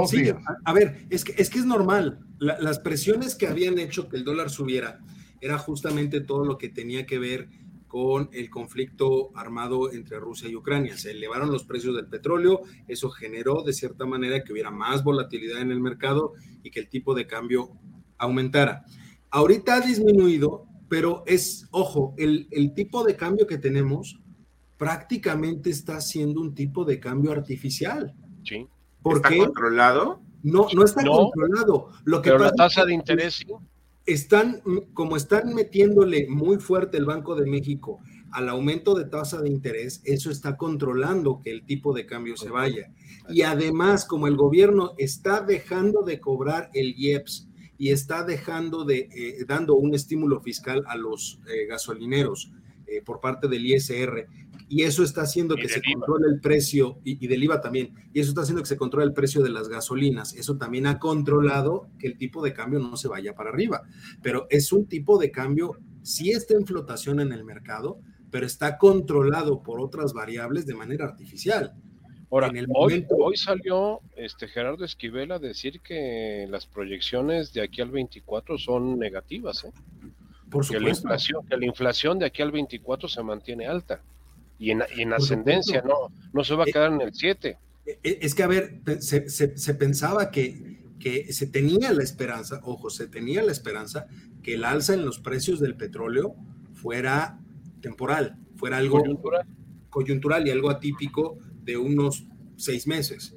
Dos días. A, ver, es que, es que es normal. las presiones que habían hecho que el dólar subiera era justamente todo lo que tenía que ver con el conflicto armado entre Rusia y Ucrania. Se elevaron los precios del petróleo, eso generó de cierta manera que hubiera más volatilidad en el mercado y que el tipo de cambio aumentara. Ahorita ha disminuido, pero es, ojo, el, tipo de cambio que tenemos prácticamente está siendo un tipo de cambio artificial. Sí. ¿Está controlado? No, no está controlado. Lo que pero la tasa de interés están, como están metiéndole muy fuerte el Banco de México al aumento de tasa de interés, eso está controlando que el tipo de cambio se vaya. Y además, como el gobierno está dejando de cobrar el IEPS y está dejando de, eh, dando un estímulo fiscal a los eh, gasolineros eh, por parte del ISR, y eso está haciendo que se controle el precio, y, del IVA también, y eso está haciendo que se controle el precio de las gasolinas. Eso también ha controlado que el tipo de cambio no se vaya para arriba. Pero es un tipo de cambio, sí está en flotación en el mercado, pero está controlado por otras variables de manera artificial. Ahora, en el hoy, hoy, salió este Gerardo Esquivel a decir que las proyecciones de aquí al 24 son negativas, ¿eh? Por supuesto. Que la, inflación, que la inflación de aquí al 24 se mantiene alta y en, ascendencia, no, no se va a eh, quedar en el 7. Eh, eh, es que, a ver, se, pensaba que, que, se tenía la esperanza, ojo, se tenía la esperanza que el alza en los precios del petróleo fuera temporal, fuera algo coyuntural, coyuntural y algo atípico de unos seis meses.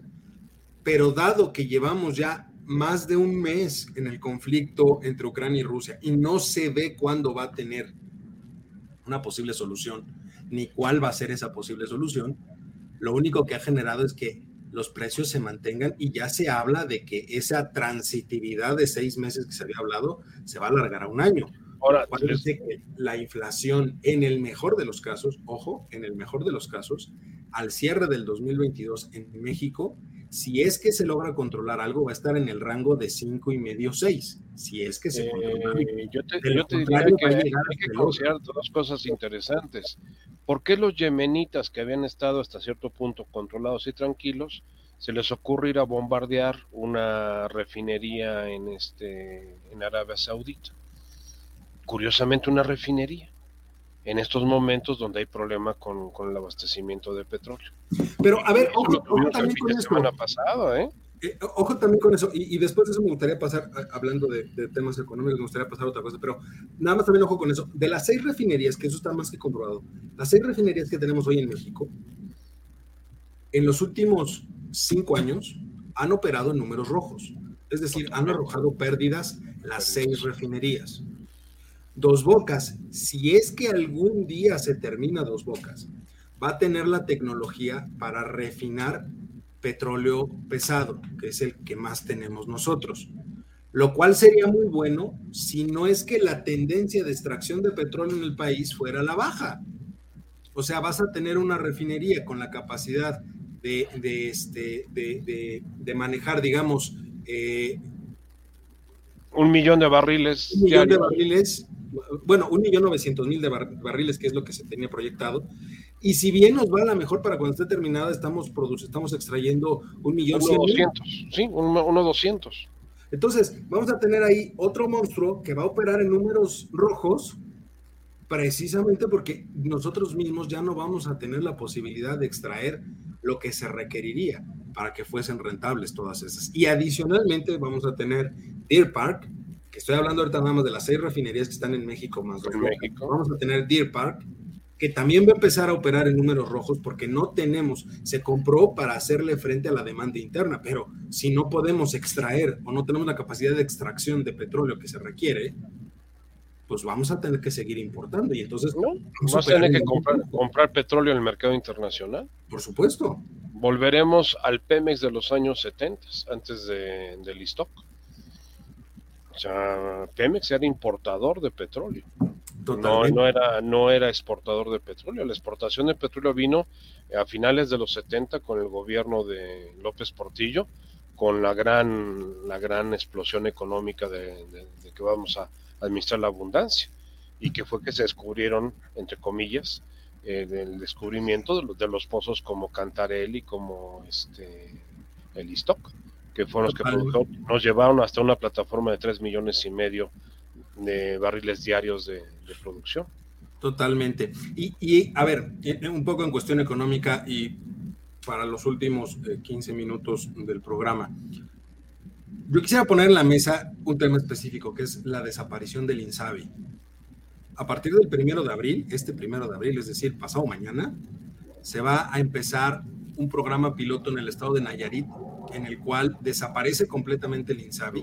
Pero dado que llevamos ya más de un mes en el conflicto entre Ucrania y Rusia y no se ve cuándo va a tener una posible solución, ni cuál va a ser esa posible solución. Lo único que ha generado es que los precios se mantengan y ya se habla de que esa transitividad de seis meses que se había hablado se va a alargar a un año. Ahora, parece que la inflación, en el mejor de los casos, ojo, en el mejor de los casos, al cierre del 2022 en México, si es que se logra controlar algo, va a estar en el rango de cinco y medio, seis. Si es que se eh, Yo te, yo te diría que hay, que considerar dos cosas interesantes. ¿Por qué los yemenitas que habían estado hasta cierto punto controlados y tranquilos, se les ocurre ir a bombardear una refinería en, este, en Arabia Saudita? Curiosamente, una refinería en estos momentos donde hay problema con, el abastecimiento de petróleo. Pero, a ver, ojo, también con esto. pasado, ¿eh? Eh, ojo también con eso, y, después de eso me gustaría pasar, hablando de, temas económicos, me gustaría pasar a otra cosa, pero nada más también ojo con eso. De las seis refinerías, que eso está más que comprobado, las seis refinerías que tenemos hoy en México, en los últimos cinco años han operado en números rojos, es decir, han arrojado pérdidas las seis refinerías. Dos Bocas, si es que algún día se termina Dos Bocas, va a tener la tecnología para refinar petróleo pesado, que es el que más tenemos nosotros. Lo cual sería muy bueno si no es que la tendencia de extracción de petróleo en el país fuera la baja. O sea, vas a tener una refinería con la capacidad de, este, de, manejar, digamos, eh, un millón de barriles. Un millón de barriles, bueno, un millón novecientos mil de barriles, que es lo que se tenía proyectado, y si bien nos va a la mejor para cuando esté terminada, estamos, estamos extrayendo un millón uno doscientos, sí, uno, doscientos. Entonces, vamos a tener ahí otro monstruo que va a operar en números rojos, precisamente porque nosotros mismos ya no vamos a tener la posibilidad de extraer lo que se requeriría para que fuesen rentables todas esas. Y adicionalmente vamos a tener Deer Park, que estoy hablando ahorita nada más de las seis refinerías que están en México más México. Vamos a tener Deer Park, que también va a empezar a operar en números rojos porque no tenemos, se compró para hacerle frente a la demanda interna, pero si no podemos extraer o no tenemos la capacidad de extracción de petróleo que se requiere, pues vamos a tener que seguir importando y entonces no vamos a tener que comprar, petróleo en el mercado internacional. Por supuesto. Volveremos al Pemex de los años 70, antes de, del stock. O sea, Pemex era importador de petróleo. No, no, era, no era exportador de petróleo. La exportación de petróleo vino a finales de los 70 con el gobierno de López Portillo, con la gran, la gran explosión económica de, que vamos a administrar la abundancia y que fue que se descubrieron, entre comillas, eh, el descubrimiento de los, de los, pozos como Cantarelli, como este, el Istoc, que fueron los que nos llevaron hasta una plataforma de 3 millones y medio de barriles diarios de, producción. Totalmente. Y, a ver, un poco en cuestión económica y para los últimos 15 eh, minutos del programa. Yo quisiera poner en la mesa un tema específico, que es la desaparición del INSABI. A partir del primero de abril, este primero de abril, es decir, pasado mañana, se va a empezar un programa piloto en el estado de Nayarit en el cual desaparece completamente el INSABI,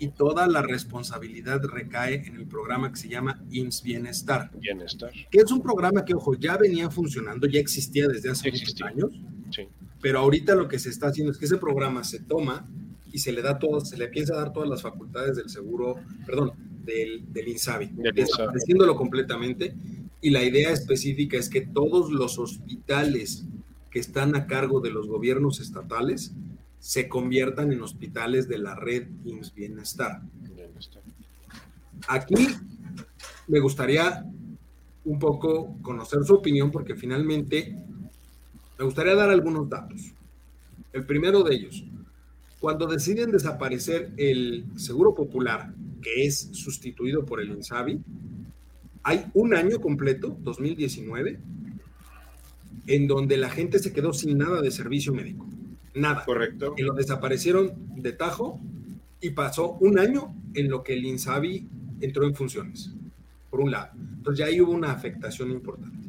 y toda la responsabilidad recae en el programa que se llama IMSS Bienestar. Bienestar. Que es un programa que, ojo, ya venía funcionando, ya existía desde hace muchos años, pero ahorita lo que se está haciendo es que ese programa se toma y se le da todo, se le piensa dar todas las facultades del seguro, perdón, del, del INSABI, desapareciéndolo completamente. Y la idea específica es que todos los hospitales que están a cargo de los gobiernos estatales se conviertan en hospitales de la red IMSS Bienestar. Aquí me gustaría un poco conocer su opinión porque finalmente me gustaría dar algunos datos. El primero de ellos, cuando deciden desaparecer el Seguro Popular, que es sustituido por el INSABI, hay un año completo, 2019, en donde la gente se quedó sin nada de servicio médico. Nada. Correcto. Y lo desaparecieron de tajo y pasó un año en lo que el INSABI entró en funciones, por un lado. Entonces ya ahí hubo una afectación importante.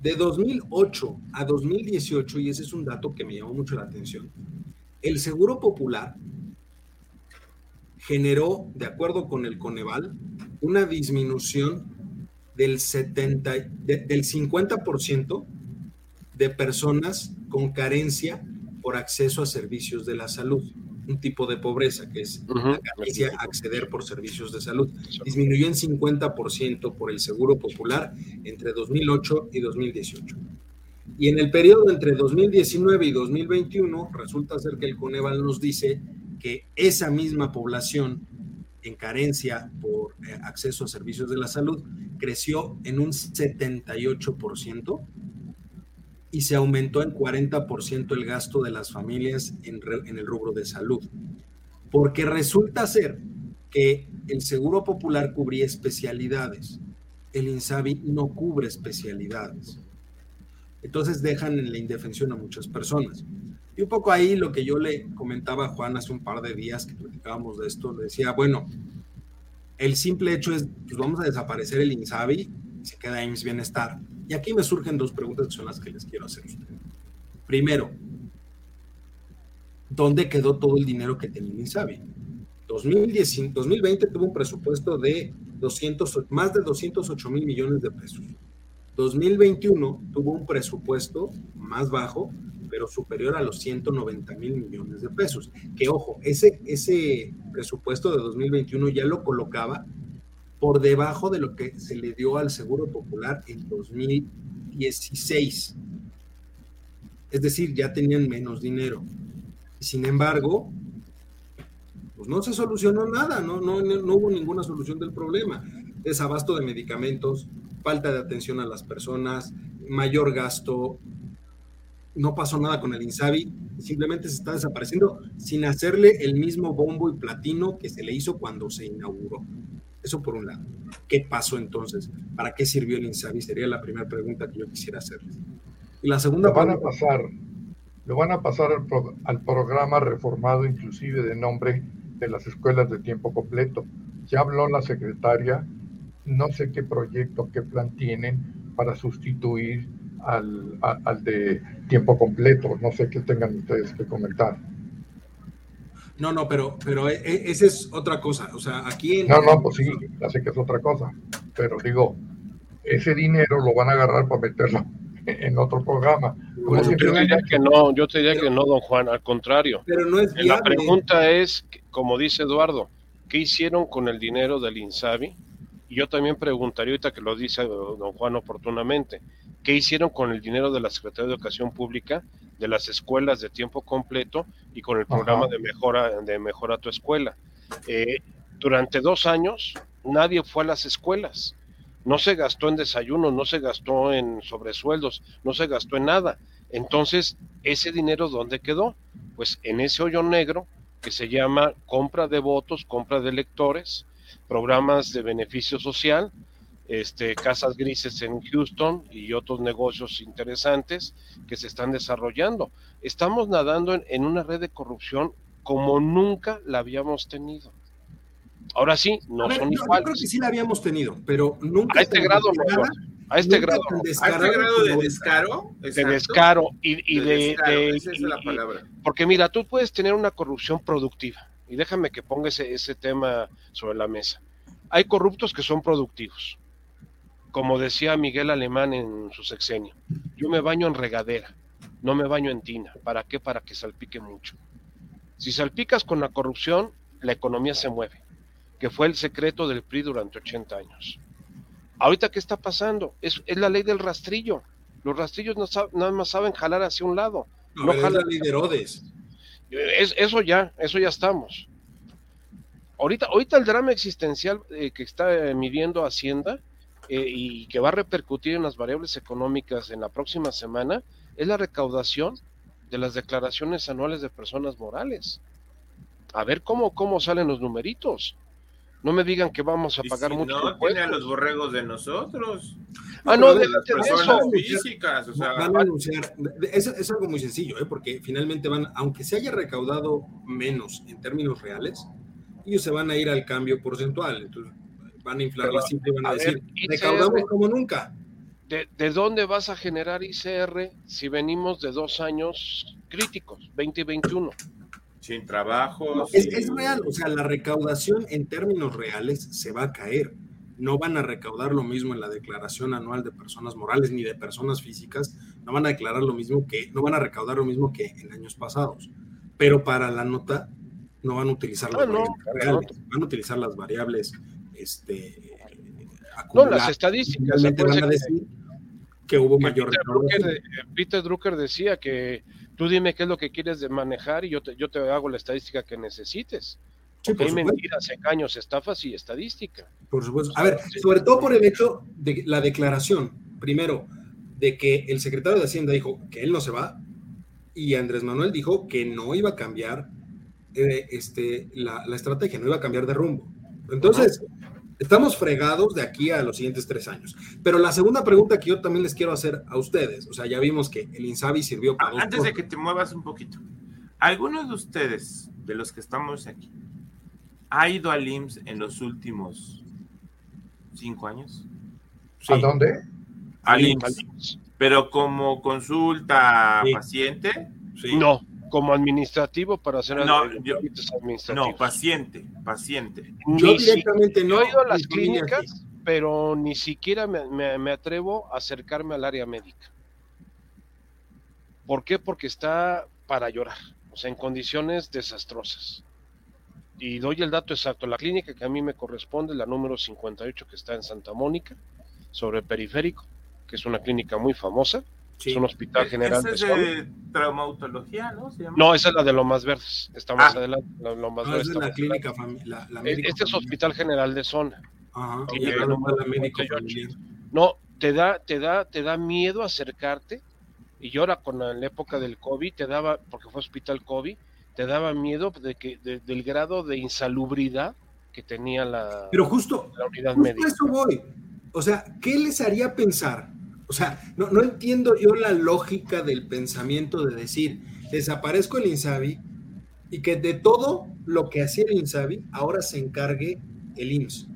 De 2008 a 2018, y ese es un dato que me llamó mucho la atención, el Seguro Popular generó, de acuerdo con el Coneval, una disminución del, 70, del 50% de personas con carencia por acceso a servicios de la salud, un tipo de pobreza que es la carencia a acceder por servicios de salud. Disminuyó en 50% por el Seguro Popular entre 2008 y 2018. Y en el periodo entre 2019 y 2021 resulta ser que el Coneval nos dice que esa misma población en carencia por eh, acceso a servicios de la salud creció en un 78% y se aumentó en 40% el gasto de las familias en, el rubro de salud. Porque resulta ser que el Seguro Popular cubría especialidades, el INSABI no cubre especialidades. Entonces dejan en la indefensión a muchas personas. Y un poco ahí lo que yo le comentaba a Juan hace un par de días que platicábamos de esto, le decía, bueno, el simple hecho es, pues vamos a desaparecer el INSABI se queda IMSS Bienestar. Y aquí me surgen dos preguntas que son las que les quiero hacer. Primero, ¿dónde quedó todo el dinero que tenía INSABI? 2020 tuvo un presupuesto de 200, más de 208 mil millones de pesos. 2021 tuvo un presupuesto más bajo, pero superior a los 190 mil millones de pesos. Que ojo, ese, ese presupuesto de 2021 ya lo colocaba por debajo de lo que se le dio al Seguro Popular en 2016. Es decir, ya tenían menos dinero. Sin embargo, pues no se solucionó nada, no, no, hubo ninguna solución del problema. Desabasto de medicamentos, falta de atención a las personas, mayor gasto, no pasó nada con el Insabi, simplemente se está desapareciendo sin hacerle el mismo bombo y platino que se le hizo cuando se inauguró. Eso por un lado. ¿Qué pasó entonces? ¿Para qué sirvió el Insabi? Sería la primera pregunta que yo quisiera hacerles. Y la segunda lo van a pasar, lo van a pasar al, al programa reformado inclusive de nombre de las escuelas de tiempo completo. Ya habló la secretaria no sé qué proyecto, qué plan tienen para sustituir al, al de tiempo completo. No sé qué tengan ustedes que comentar. No, no, pero, pero e, e, esa es otra cosa. O sea, aquí en... No, no, pues sí, ya sé que es otra cosa. Pero digo, ese dinero lo van a agarrar para meterlo en otro programa. yo te diría que no, yo te diría que no, don Juan, al contrario. Pero no es La pregunta es, como dice Eduardo, ¿qué hicieron con el dinero del INSABI? Y yo también preguntaría, ahorita que lo dice don Juan oportunamente, ¿qué hicieron con el dinero de la Secretaría de Educación Pública, de las escuelas de tiempo completo y con el programa de mejora, de mejora tu escuela? Eh, durante dos años nadie fue a las escuelas. No se gastó en desayuno, no se gastó en sobresueldos, no se gastó en nada. Entonces, ¿ese dinero dónde quedó? Pues en ese hoyo negro que se llama compra de votos, compra de electores, programas de beneficio social, este, casas grises en Houston y otros negocios interesantes que se están desarrollando. Estamos nadando en, una red de corrupción como nunca la habíamos tenido. Ahora sí, no son iguales. Yo creo que sí la habíamos tenido, pero nunca. A este grado A este grado. A este grado de descaro. De descaro y, de. esa es la palabra. porque mira, tú puedes tener una corrupción productiva y déjame que ponga ese, tema sobre la mesa. Hay corruptos que son productivos. Como decía Miguel Alemán en su sexenio, yo me baño en regadera, no me baño en tina. ¿Para qué? Para que salpique mucho. Si salpicas con la corrupción, la economía se mueve, que fue el secreto del PRI durante 80 años. Ahorita, ¿qué está pasando? Es, la ley del rastrillo. Los rastrillos no nada más saben jalar hacia un lado. No, jalan la ley de Herodes. Es, eso ya, eso ya estamos. Ahorita, ahorita el drama existencial eh, que está eh, midiendo Hacienda eh, y que va a repercutir en las variables económicas en la próxima semana es la recaudación de las declaraciones anuales de personas morales. A ver cómo, cómo salen los numeritos. No me digan que vamos a pagar mucho. No, tiene a los borregos de nosotros. Ah, no, de las personas físicas. O sea, van a anunciar, es, es, algo muy sencillo, ¿eh? porque finalmente van, aunque se haya recaudado menos en términos reales, ellos se van a ir al cambio porcentual. Entonces van a inflar la cifra y van a, decir, recaudamos como nunca. ¿De, ¿De dónde vas a generar ICR si venimos de dos años críticos, 20 y 21? sin trabajo. es, real, o sea, la recaudación en términos reales se va a caer. No van a recaudar lo mismo en la declaración anual de personas morales ni de personas físicas, no van a declarar lo mismo que, no van a recaudar lo mismo que en años pasados. Pero para la nota no van a utilizar las variables reales, van a utilizar las variables este, No, las estadísticas. van a decir que, hubo mayor Peter Peter Drucker decía que Tú dime qué es lo que quieres de manejar y yo te, yo te hago la estadística que necesites. hay mentiras, engaños, estafas y estadística. Por supuesto. A ver, sobre todo por el hecho de la declaración, primero, de que el secretario de Hacienda dijo que él no se va y Andrés Manuel dijo que no iba a cambiar eh, este, la, estrategia, no iba a cambiar de rumbo. Entonces, Estamos fregados de aquí a los siguientes tres años. Pero la segunda pregunta que yo también les quiero hacer a ustedes, o sea, ya vimos que el Insabi sirvió para... Antes de que te muevas un poquito, ¿algunos de ustedes, de los que estamos aquí, ha ido al IMSS en los últimos cinco años? ¿A dónde? Al IMSS. Pero como consulta paciente. No, como administrativo para hacer no, no, paciente, paciente. Yo directamente no. he ido a las clínicas, pero ni siquiera me, me, atrevo a acercarme al área médica. ¿Por qué? Porque está para llorar, o sea, en condiciones desastrosas. Y doy el dato exacto. La clínica que a mí me corresponde, la número 58 que está en Santa Mónica, sobre el periférico, que es una clínica muy famosa. Es un hospital general. es de traumatología, ¿no? No, esa es la de Lomas Verdes. Está más ah. adelante. Lomas Verdes es la clínica la, Este es Hospital General de Zona. Ajá. Y no, te da, te da, te da miedo acercarte. Y ahora con la, época del COVID te daba, porque fue hospital COVID, te daba miedo de que del grado de insalubridad que tenía la, Pero justo, la unidad médica. eso voy. O sea, ¿qué les haría pensar? O sea, no, no entiendo yo la lógica del pensamiento de decir, desaparezco el INSABI y que de todo lo que hacía el INSABI ahora se encargue el IMSS.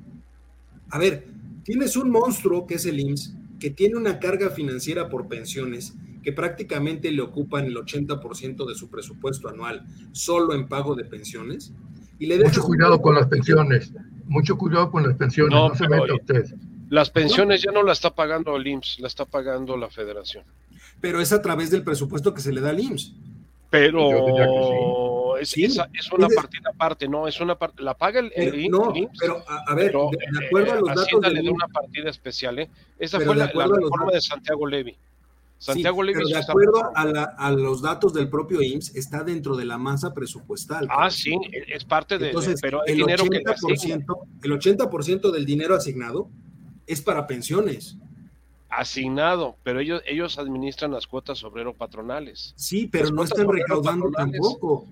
A ver, tienes un monstruo que es el IMSS, que tiene una carga financiera por pensiones, que prácticamente le ocupan el 80% de su presupuesto anual solo en pago de pensiones. Y le Mucho cuidado con las pensiones, mucho cuidado con las pensiones, no, se meta usted. Las pensiones ya no la está pagando el IMSS, la está pagando la federación. Pero es a través del presupuesto que se le da al IMSS. Pero es, una partida aparte, no, es una parte, la paga el, IMSS. No, pero a, ver, de, acuerdo a los datos. le da una partida especial, ¿eh? Esa fue la, reforma de Santiago Levy. Santiago Levy pero de acuerdo a, los datos del propio IMSS, está dentro de la masa presupuestal. Ah, sí, es parte de. Entonces, pero el, dinero 80%, el 80% del dinero asignado es para pensiones. Asignado, pero ellos, ellos administran las cuotas obrero patronales. Sí, pero no están recaudando tampoco.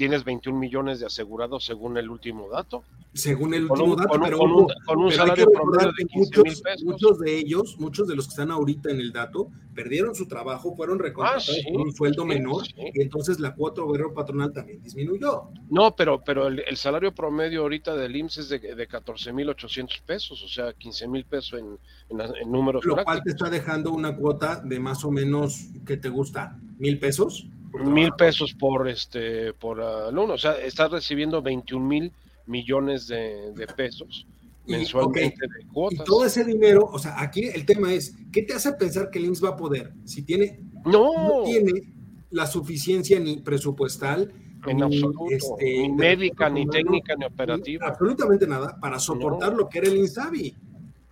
Tienes 21 millones de asegurados según el último dato según el último dato, pero, con un, salario promedio de 15 mil pesos. Muchos de ellos, muchos de los que están ahorita en el dato, perdieron su trabajo, fueron recontratados ah, con un sueldo menor, y entonces la cuota obrero patronal también disminuyó. No, pero, pero el, salario promedio ahorita del IMSS es de, de 14 mil 800 pesos, o sea, 15 mil pesos en, en, números Lo cual te está dejando una cuota de más o menos, ¿qué te gusta? ¿Mil pesos? Mil pesos por este por alumno, o sea, estás recibiendo 21 mil millones de, pesos mensualmente de cuotas. Y todo ese dinero, o sea, aquí el tema es, ¿qué te hace pensar que el IMSS va a poder? Si tiene, no, tiene la suficiencia ni presupuestal, en ni, absoluto, este, ni médica, ni técnica, ni operativa. absolutamente nada para soportar lo que era el INSABI.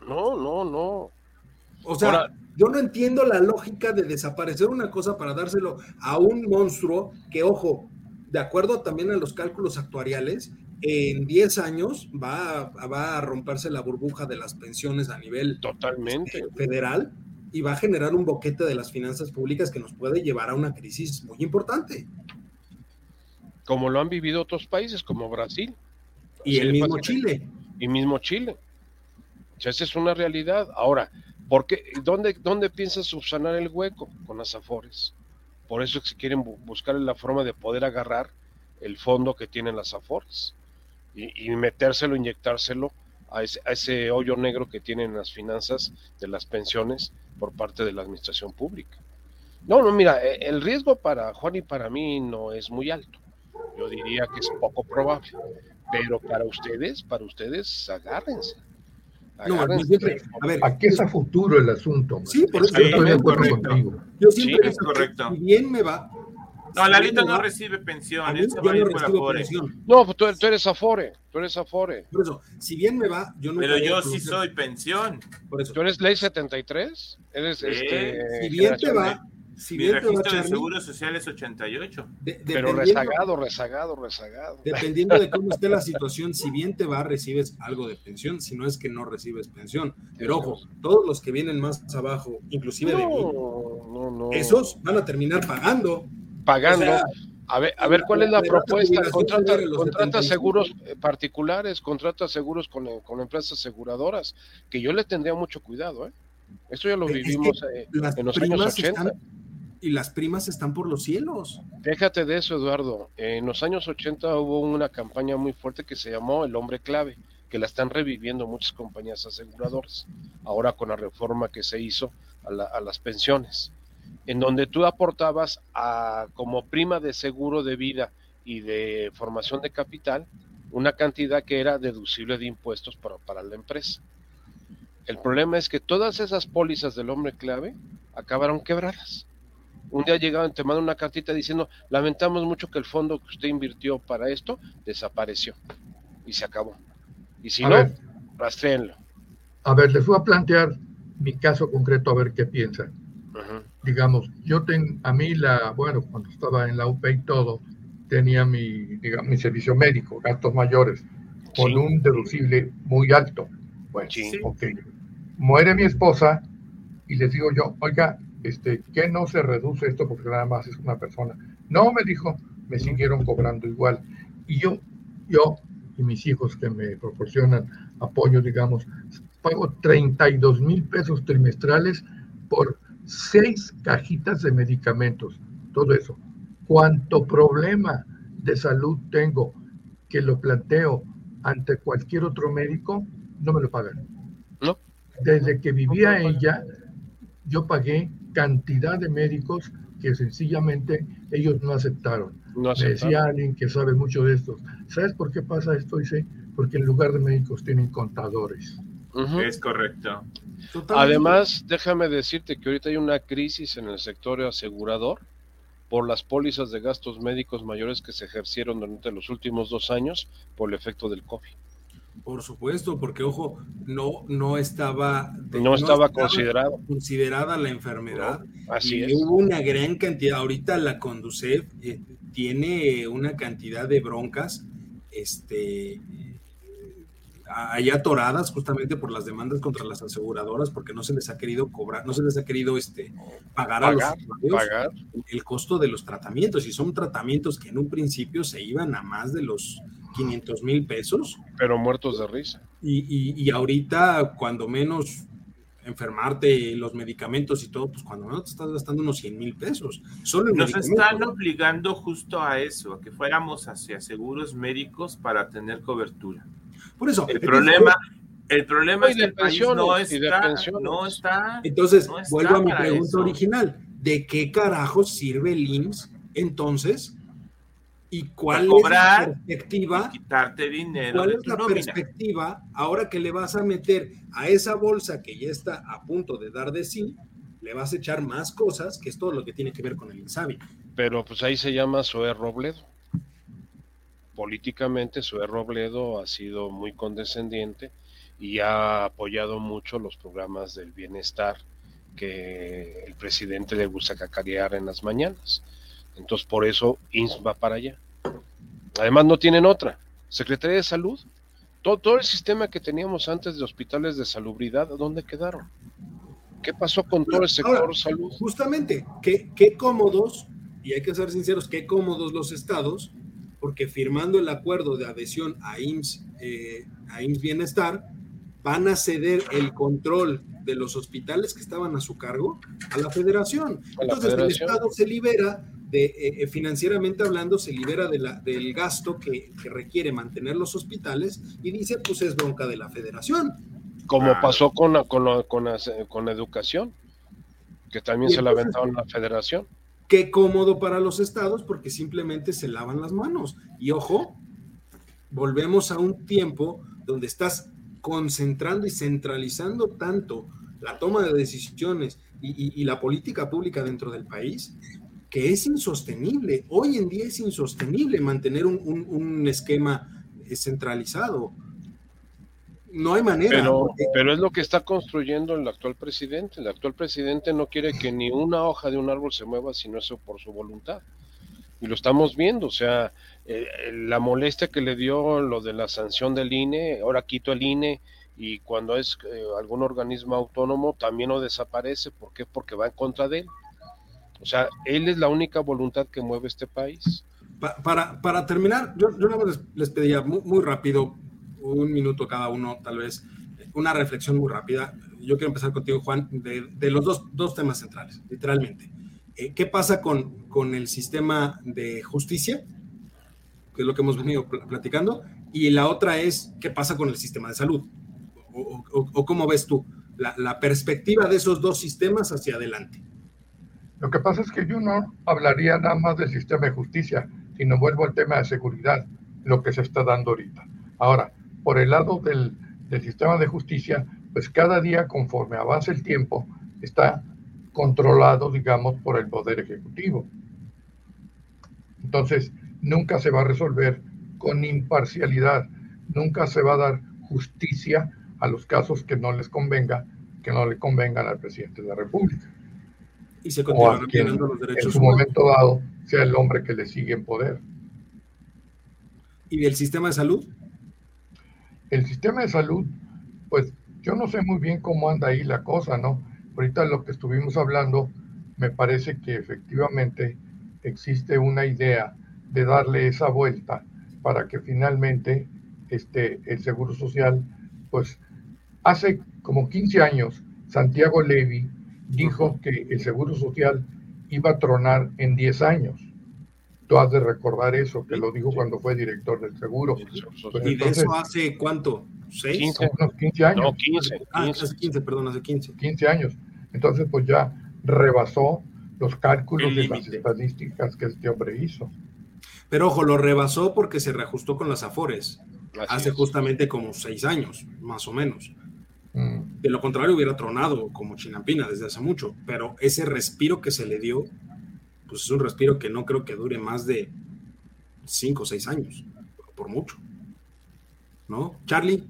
No, no, no. O sea, yo no entiendo la lógica de desaparecer una cosa para dárselo a un monstruo que, ojo, de acuerdo también a los cálculos actuariales, en 10 años va a, va a romperse la burbuja de las pensiones a nivel Totalmente. Este, federal y va a generar un boquete de las finanzas públicas que nos puede llevar a una crisis muy importante. Como lo han vivido otros países, como Brasil. Y el mismo Chile. Y mismo Chile. esa es una realidad. Ahora, ¿por dónde, ¿dónde piensas subsanar el hueco? Con las afores. Por eso es que quieren buscar la forma de poder agarrar el fondo que tienen las afores y, metérselo, inyectárselo a ese, a ese hoyo negro que tienen las finanzas de las pensiones por parte de la administración pública. No, no, mira, e, el riesgo para Juan y para mí no es muy alto. Yo diría que es poco probable. Pero para ustedes, para ustedes, agárrense. No, a ver, aquí es a futuro el asunto. Sí, por eso estoy de acuerdo contigo. Yo siempre sí, es correcto. bien me va, no, Lalito no recibe pensión, él se va No, pues tú, eres Afore, tú eres Afore. Por eso, si bien me va, yo no. Pero yo sí soy pensión. Por eso. ¿Tú eres ley 73? Eres este. Si bien te va. Si Mi bien registro va, de seguro social es 88. pero rezagado, rezagado, rezagado. Dependiendo de cómo esté la situación, si bien te va, recibes algo de pensión, si no es que no recibes pensión. Pero ojo, todos los que vienen más abajo, inclusive de mí, esos van a terminar pagando pagando. A ver, a ver cuál es la propuesta. Contrata, seguros eh, particulares, contrata seguros con, eh, con, empresas aseguradoras, que yo le tendría mucho cuidado. ¿eh? Esto ya lo vivimos eh, en los años 80. Y las primas están por los cielos. Déjate de eso, Eduardo. En los años 80 hubo una campaña muy fuerte que se llamó El Hombre Clave, que la están reviviendo muchas compañías aseguradoras, ahora con la reforma que se hizo a las pensiones en donde tú aportabas a, como prima de seguro de vida y de formación de capital una cantidad que era deducible de impuestos para la empresa. El problema es que todas esas pólizas del hombre clave acabaron quebradas. Un día llegaban, te mandan una cartita diciendo, lamentamos mucho que el fondo que usted invirtió para esto desapareció y se acabó. Y si no, rastréenlo. A ver, les voy a plantear mi caso concreto a ver qué piensan digamos, yo tengo, a mí la, bueno, cuando estaba en la UP y todo, tenía mi, digamos, mi servicio médico, gastos mayores, con un deducible muy alto. Bueno, ok. Muere mi esposa y les digo yo, oiga, este, ¿qué no se reduce esto porque nada más es una persona? No, me dijo, me siguieron cobrando igual. Y yo, yo y mis hijos que me proporcionan apoyo, digamos, pago 32 mil pesos trimestrales por seis cajitas de medicamentos, todo eso. Cuánto problema de salud tengo que lo planteo ante cualquier otro médico, no me lo pagan. No. Desde que vivía ella, yo pagué cantidad de médicos que sencillamente ellos no aceptaron. Me decía alguien que sabe mucho de esto. ¿Sabes por qué pasa esto? Dice, porque en lugar de médicos tienen contadores. Es correcto. Además, déjame decirte que ahorita hay una crisis en el sector asegurador por las pólizas de gastos médicos mayores que se ejercieron durante los últimos dos años por el efecto del COVID. Por supuesto, porque ojo, no, no estaba no, estaba, considerado. considerada la enfermedad. así y Hubo una gran cantidad. Ahorita la Conducef eh, tiene una cantidad de broncas, este, allá atoradas justamente por las demandas contra las aseguradoras porque no se les ha querido cobrar, no se les ha querido este, pagar, a los pagar. el costo de los tratamientos y son tratamientos que en un principio se iban a más de los 500 mil pesos. Pero muertos de risa. Y, y, ahorita cuando menos enfermarte, los medicamentos y todo, pues cuando menos te estás gastando unos 100 mil pesos. Solo Nos están obligando justo a eso, a que fuéramos hacia seguros médicos para tener cobertura. Por eso. El problema, el problema es que el país no está, no está. Entonces, vuelvo a mi pregunta original. ¿De qué carajo sirve el IMSS entonces? ¿Y cuál es la perspectiva? Quitarte dinero. ¿Cuál es la perspectiva ahora que le vas a meter a esa bolsa que ya está a punto de dar de sí? Le vas a echar más cosas, que es todo lo que tiene que ver con el INSABI. Pero pues ahí se llama Zoe Robledo políticamente Zoé Robledo ha sido muy condescendiente y ha apoyado mucho los programas del bienestar que el presidente le gusta cacarear en las mañanas. Entonces por eso INS va para allá. Además no tienen otra. Secretaría de Salud, todo, todo el sistema que teníamos antes de hospitales de salubridad, ¿dónde quedaron? ¿Qué pasó con todo el sector salud? Justamente, qué, qué cómodos, y hay que ser sinceros, qué cómodos los estados porque firmando el acuerdo de adhesión a IMSS, eh, a IMSS Bienestar, van a ceder el control de los hospitales que estaban a su cargo a la federación. Entonces el Estado se libera de, eh, eh, financieramente hablando, se libera de la, del gasto que, requiere mantener los hospitales y dice, pues es bronca de la federación. Como pasó con, con, con, con, educación, que también se la aventaron la federación. Qué cómodo para los estados porque simplemente se lavan las manos. Y ojo, volvemos a un tiempo donde estás concentrando y centralizando tanto la toma de decisiones y, la política pública dentro del país que es insostenible. Hoy en día es insostenible mantener un, un esquema centralizado. No hay manera. Pero, pero es lo que está construyendo el actual presidente. El actual presidente no quiere que ni una hoja de un árbol se mueva si no es por su voluntad. Y lo estamos viendo, o sea, eh, la molestia que le dio lo de la sanción del INE, ahora quito el INE y cuando es eh, algún organismo autónomo también lo desaparece. ¿Por qué? Porque va en contra de él. O sea, él es la única voluntad que mueve este país. para, para, terminar, yo, les, pediría muy, rápido, un minuto cada uno, tal vez, una reflexión muy rápida. Yo quiero empezar contigo, Juan, de, de los dos, dos, temas centrales, literalmente. Eh, ¿Qué pasa con, con el sistema de justicia? Que es lo que hemos venido platicando. Y la otra es, ¿qué pasa con el sistema de salud? ¿O, o, cómo ves tú la, la perspectiva de esos dos sistemas hacia adelante? Lo que pasa es que yo no hablaría nada más del sistema de justicia, sino vuelvo al tema de seguridad, lo que se está dando ahorita. Ahora, por el lado del, del sistema de justicia, pues cada día conforme avanza el tiempo, está controlado, digamos, por el Poder Ejecutivo. Entonces, nunca se va a resolver con imparcialidad, nunca se va a dar justicia a los casos que no les convenga, que no le convengan al presidente de la República y se continuarán violando los derechos en su momento dado sea el hombre que le sigue en poder. ¿Y del sistema de salud? El sistema de salud, pues yo no sé muy bien cómo anda ahí la cosa, ¿no? Ahorita lo que estuvimos hablando, me parece que efectivamente existe una idea de darle esa vuelta para que finalmente este, el Seguro Social, pues hace como 15 años, Santiago Levy dijo que el Seguro Social iba a tronar en 10 años. Tú has de recordar eso, que lo dijo cuando fue director del Seguro. Pues ¿Y de eso hace cuánto? ¿Seis? 15, unos 15 años. No, 15. Ah, hace 15, perdón, hace 15. 15 años. Entonces, pues ya rebasó los cálculos de las estadísticas que este hombre hizo. Pero ojo, lo rebasó porque se reajustó con las Afores. hace justamente como 6 años, más o menos. Mm. De lo contrario, hubiera tronado como Chinampina desde hace mucho, pero ese respiro que se le dio, pues es un respiro que no creo que dure más de cinco o seis años, por mucho. ¿No? Charlie.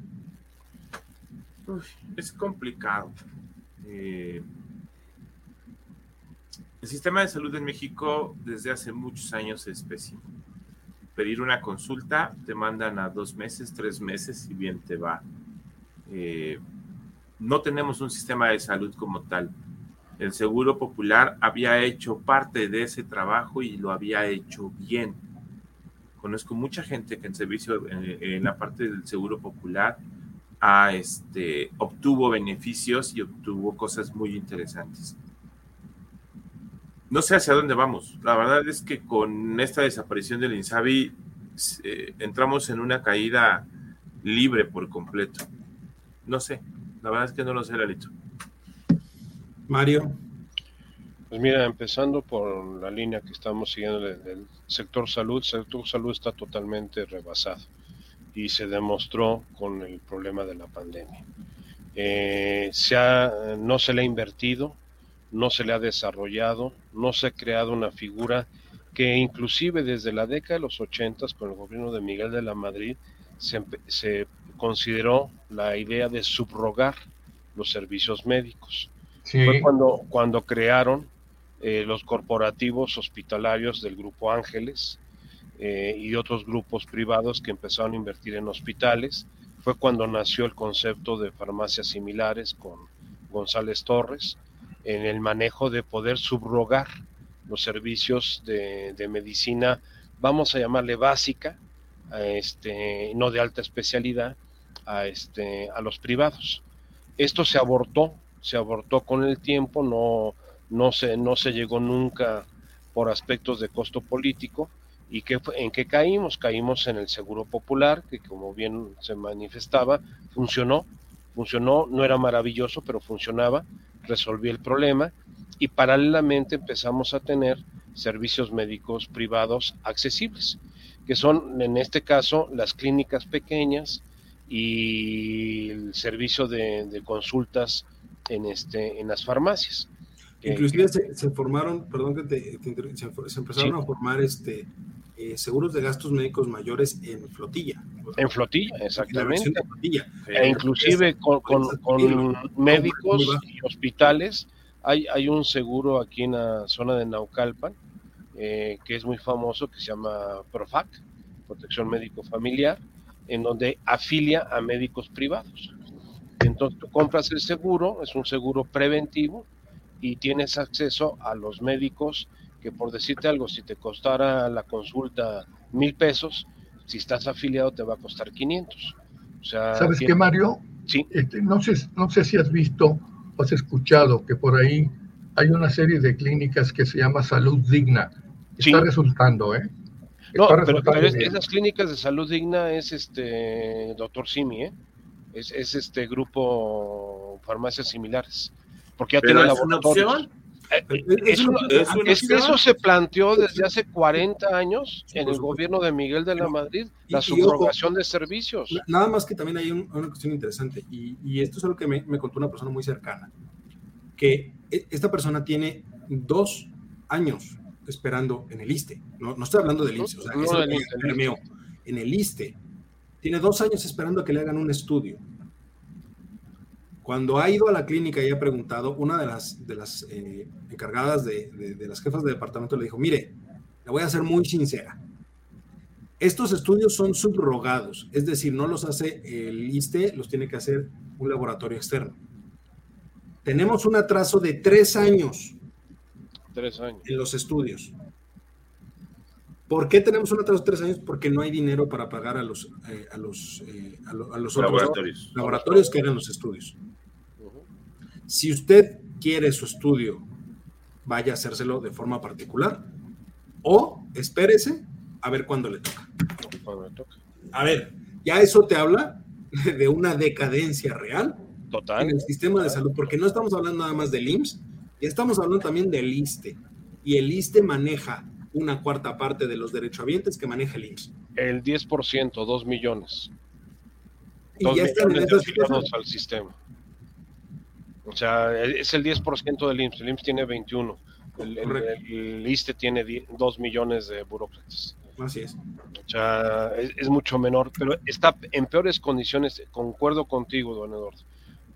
es complicado. Eh, el sistema de salud en México desde hace muchos años es pésimo. Pedir una consulta, te mandan a dos meses, tres meses y bien te va. Eh, no tenemos un sistema de salud como tal. El Seguro Popular había hecho parte de ese trabajo y lo había hecho bien. Conozco mucha gente que en servicio, en, la parte del Seguro Popular, este, obtuvo beneficios y obtuvo cosas muy interesantes. No sé hacia dónde vamos. La verdad es que con esta desaparición del INSABI eh, entramos en una caída libre por completo. No sé, la verdad es que no lo sé, Lalito. Mario. Pues mira, empezando por la línea que estamos siguiendo del sector salud, el sector salud está totalmente rebasado y se demostró con el problema de la pandemia. Eh, se no se le ha invertido, no se le ha desarrollado, no se ha creado una figura que inclusive desde la década de los 80 con el gobierno de Miguel de la Madrid se, se consideró la idea de subrogar los servicios médicos. Fue cuando, cuando crearon eh, los corporativos hospitalarios del Grupo Ángeles eh, y otros grupos privados que empezaron a invertir en hospitales. Fue cuando nació el concepto de farmacias similares con González Torres en el manejo de poder subrogar los servicios de, de medicina, vamos a llamarle básica, este, no de alta especialidad, a, este, a los privados. Esto se abortó, se abortó con el tiempo, no, no, se, no se llegó nunca por aspectos de costo político. ¿Y que, en qué caímos? Caímos en el Seguro Popular, que como bien se manifestaba, funcionó, funcionó, no era maravilloso, pero funcionaba, resolvió el problema y paralelamente empezamos a tener servicios médicos privados accesibles, que son en este caso las clínicas pequeñas, y el servicio de, consultas en, este, en las farmacias. Inclusive se, formaron, perdón que te, se, empezaron a formar este, eh, seguros de gastos médicos mayores en flotilla. En flotilla, exactamente. E inclusive con, con, médicos y hospitales. Hay, hay un seguro aquí en la zona de Naucalpan eh, que es muy famoso, que se llama PROFAC, Protección Médico Familiar, en donde afilia a médicos privados. Entonces tú compras el seguro, es un seguro preventivo y tienes acceso a los médicos que por decirte algo, si te costara la consulta mil pesos, si estás afiliado te va a costar 500. O sea, ¿Sabes qué, Mario? Sí. Este, no, sé, no sé si has visto o has escuchado que por ahí hay una serie de clínicas que se llama Salud Digna. Está resultando, ¿eh? No, pero, esas clínicas de salud digna es este doctor Simi, ¿eh? Es, es este grupo farmacias similares. Porque ya tiene laboratorios. eso, se planteó desde hace 40 años en el gobierno de Miguel de la Madrid, la subrogación de servicios. Nada más que también hay una cuestión interesante, y, esto es algo que me, me, contó una persona muy cercana, que e, esta persona tiene dos años esperando en el ISTE. No, no estoy hablando del ISTE, o sea, en el ISTE. Tiene dos años esperando a que le hagan un estudio. Cuando ha ido a la clínica y ha preguntado, una de las, de las eh, encargadas de, de, las jefas de departamento le dijo, mire, le voy a ser muy sincera. Estos estudios son subrogados, es decir, no los hace el ISTE, los tiene que hacer un laboratorio externo. Tenemos un atraso de tres años en los estudios. ¿Por qué tenemos un atraso de tres años? Porque no hay dinero para pagar a los, eh, a los, eh, a, los laboratorios. laboratorios que hagan los estudios. Si usted quiere su estudio, vaya a hacérselo de forma particular o espérese a ver cuándo le toca. A ver, ya eso te habla de una decadencia real Total. en el sistema de salud, porque no estamos hablando nada más del IMSS, estamos hablando también del ISTE. Y el ISTE maneja una cuarta parte de los derechohabientes que maneja el IMSS. El 10%, 2 millones. Y ya están en al sistema. O sea, es el 10% del IMSS. El IMSS tiene 21. El, el, ISTE tiene 2 millones de burócratas. Así es. O sea, es, es, mucho menor, pero está en peores condiciones. Concuerdo contigo, don Eduardo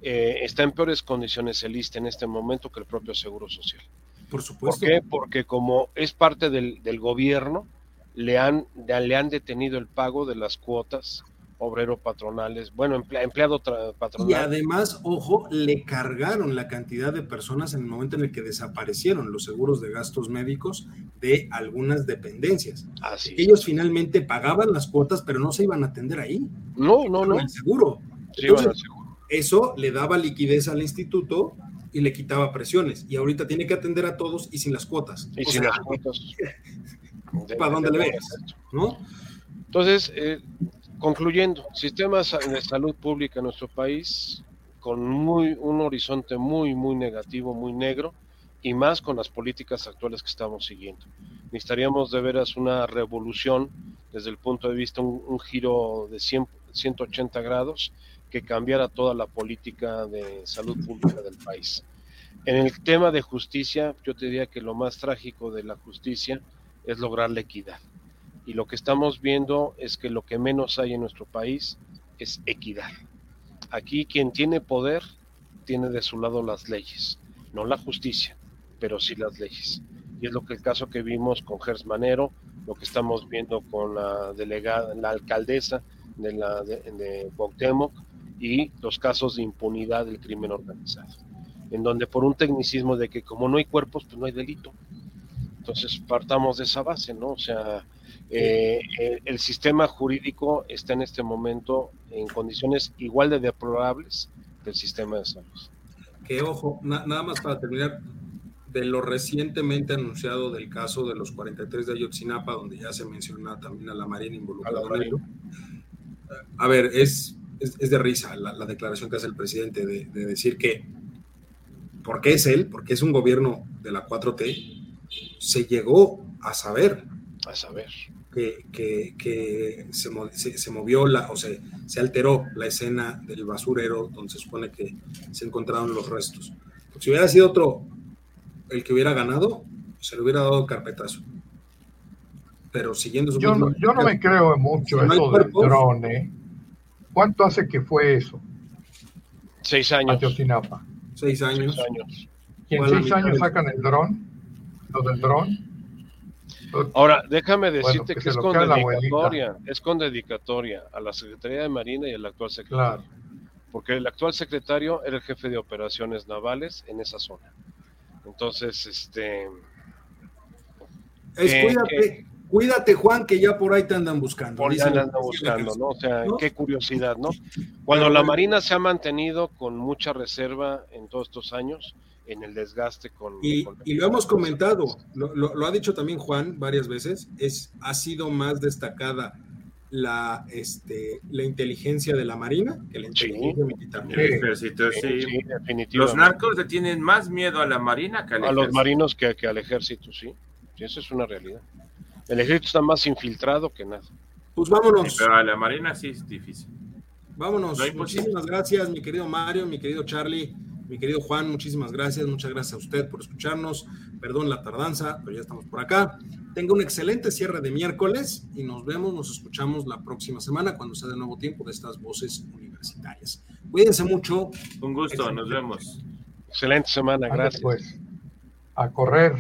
eh, está en peores condiciones el ISTE en este momento que el propio Seguro Social. Por supuesto. ¿Por qué? Porque como es parte del, gobierno, le han, le han detenido el pago de las cuotas obrero patronales, bueno, empleado patronal. Y además, ojo, le cargaron la cantidad de personas en el momento en el que desaparecieron los seguros de gastos médicos de algunas dependencias. Así Ellos finalmente pagaban las cuotas, pero no se iban a atender ahí. No, no, no. El seguro. Sí, seguro eso le daba liquidez al instituto y le quitaba presiones. Y ahorita tiene que atender a todos y sin las cuotas. Y sin las cuotas. ¿Para dónde le ves? ¿No? Entonces, eh, concluyendo, sistemas de salud pública en nuestro país con muy, un horizonte muy, muy negativo, muy negro, y más con las políticas actuales que estamos siguiendo. Necesitaríamos de veras una revolución desde el punto de vista, un, un giro de 100, 180 grados que cambiara toda la política de salud pública del país. En el tema de justicia, yo te diría que lo más trágico de la justicia es lograr la equidad. Y lo que estamos viendo es que lo que menos hay en nuestro país es equidad. Aquí quien tiene poder tiene de su lado las leyes, no la justicia, pero sí las leyes. Y es lo que el caso que vimos con Gers Manero, lo que estamos viendo con la delegada, la alcaldesa de la de, de y los casos de impunidad del crimen organizado, en donde por un tecnicismo de que como no hay cuerpos, pues no hay delito. Entonces partamos de esa base, ¿no? O sea, eh, el, sistema jurídico está en este momento en condiciones igual de deplorables que el sistema de salud. Que ojo, nada más para terminar, de lo recientemente anunciado del caso de los 43 de Ayotzinapa, donde ya se menciona también a la Marina involucrada en ello. A ver, es es, de risa la, declaración que hace el presidente de, decir que, porque es él, porque es un gobierno de la 4T, se llegó a saber. A saber. Que, que, se, se, movió la, o sea, se alteró la escena del basurero donde se supone que se encontraron los restos. si hubiera sido otro el que hubiera ganado, se le hubiera dado carpetazo. Pero siguiendo su Yo, no, yo no me creo mucho eso del drone. ¿Cuánto hace que fue eso? Seis años. Ayotzinapa. Seis años. Seis años. ¿Y en seis años sacan el dron? ¿Lo del dron? Ahora, déjame decirte que, es con dedicatoria, es con dedicatoria a la Secretaría de Marina y al actual secretario. Porque el actual secretario era el jefe de operaciones navales en esa zona. Entonces, este, Es Eh, cuídate, Juan, que ya por ahí te andan buscando. Por ya la- andan buscando, ¿no? O sea, ¿No? qué curiosidad, ¿no? Cuando la. Marina se ha mantenido con mucha reserva en todos estos años, en el desgaste con... Y, con- y lo hemos comentado, lo, lo- lo ha dicho también Juan varias veces, es, ha sido más destacada la, este, la inteligencia de la Marina que la Sí. inteligencia militar. El ejército, Sí, sí. sí, Los narcos le tienen más miedo a la marina que al a los ejército. marinos que, que al ejército, sí. Sí, Eso es una realidad. El ejército está más infiltrado que nada. Pues vámonos, Pero a la marina sí es difícil. vámonos. No. Muchísimas gracias, mi querido Mario, mi querido Charlie, mi querido Juan, muchísimas gracias. Muchas gracias a usted por escucharnos. Perdón la tardanza, pero ya estamos por acá. Tenga un excelente cierre de miércoles y nos vemos, nos escuchamos la próxima semana cuando sea de nuevo tiempo de estas voces universitarias. Cuídense mucho. Un gusto, Excelente. nos vemos. Excelente semana, gracias. pues, a correr.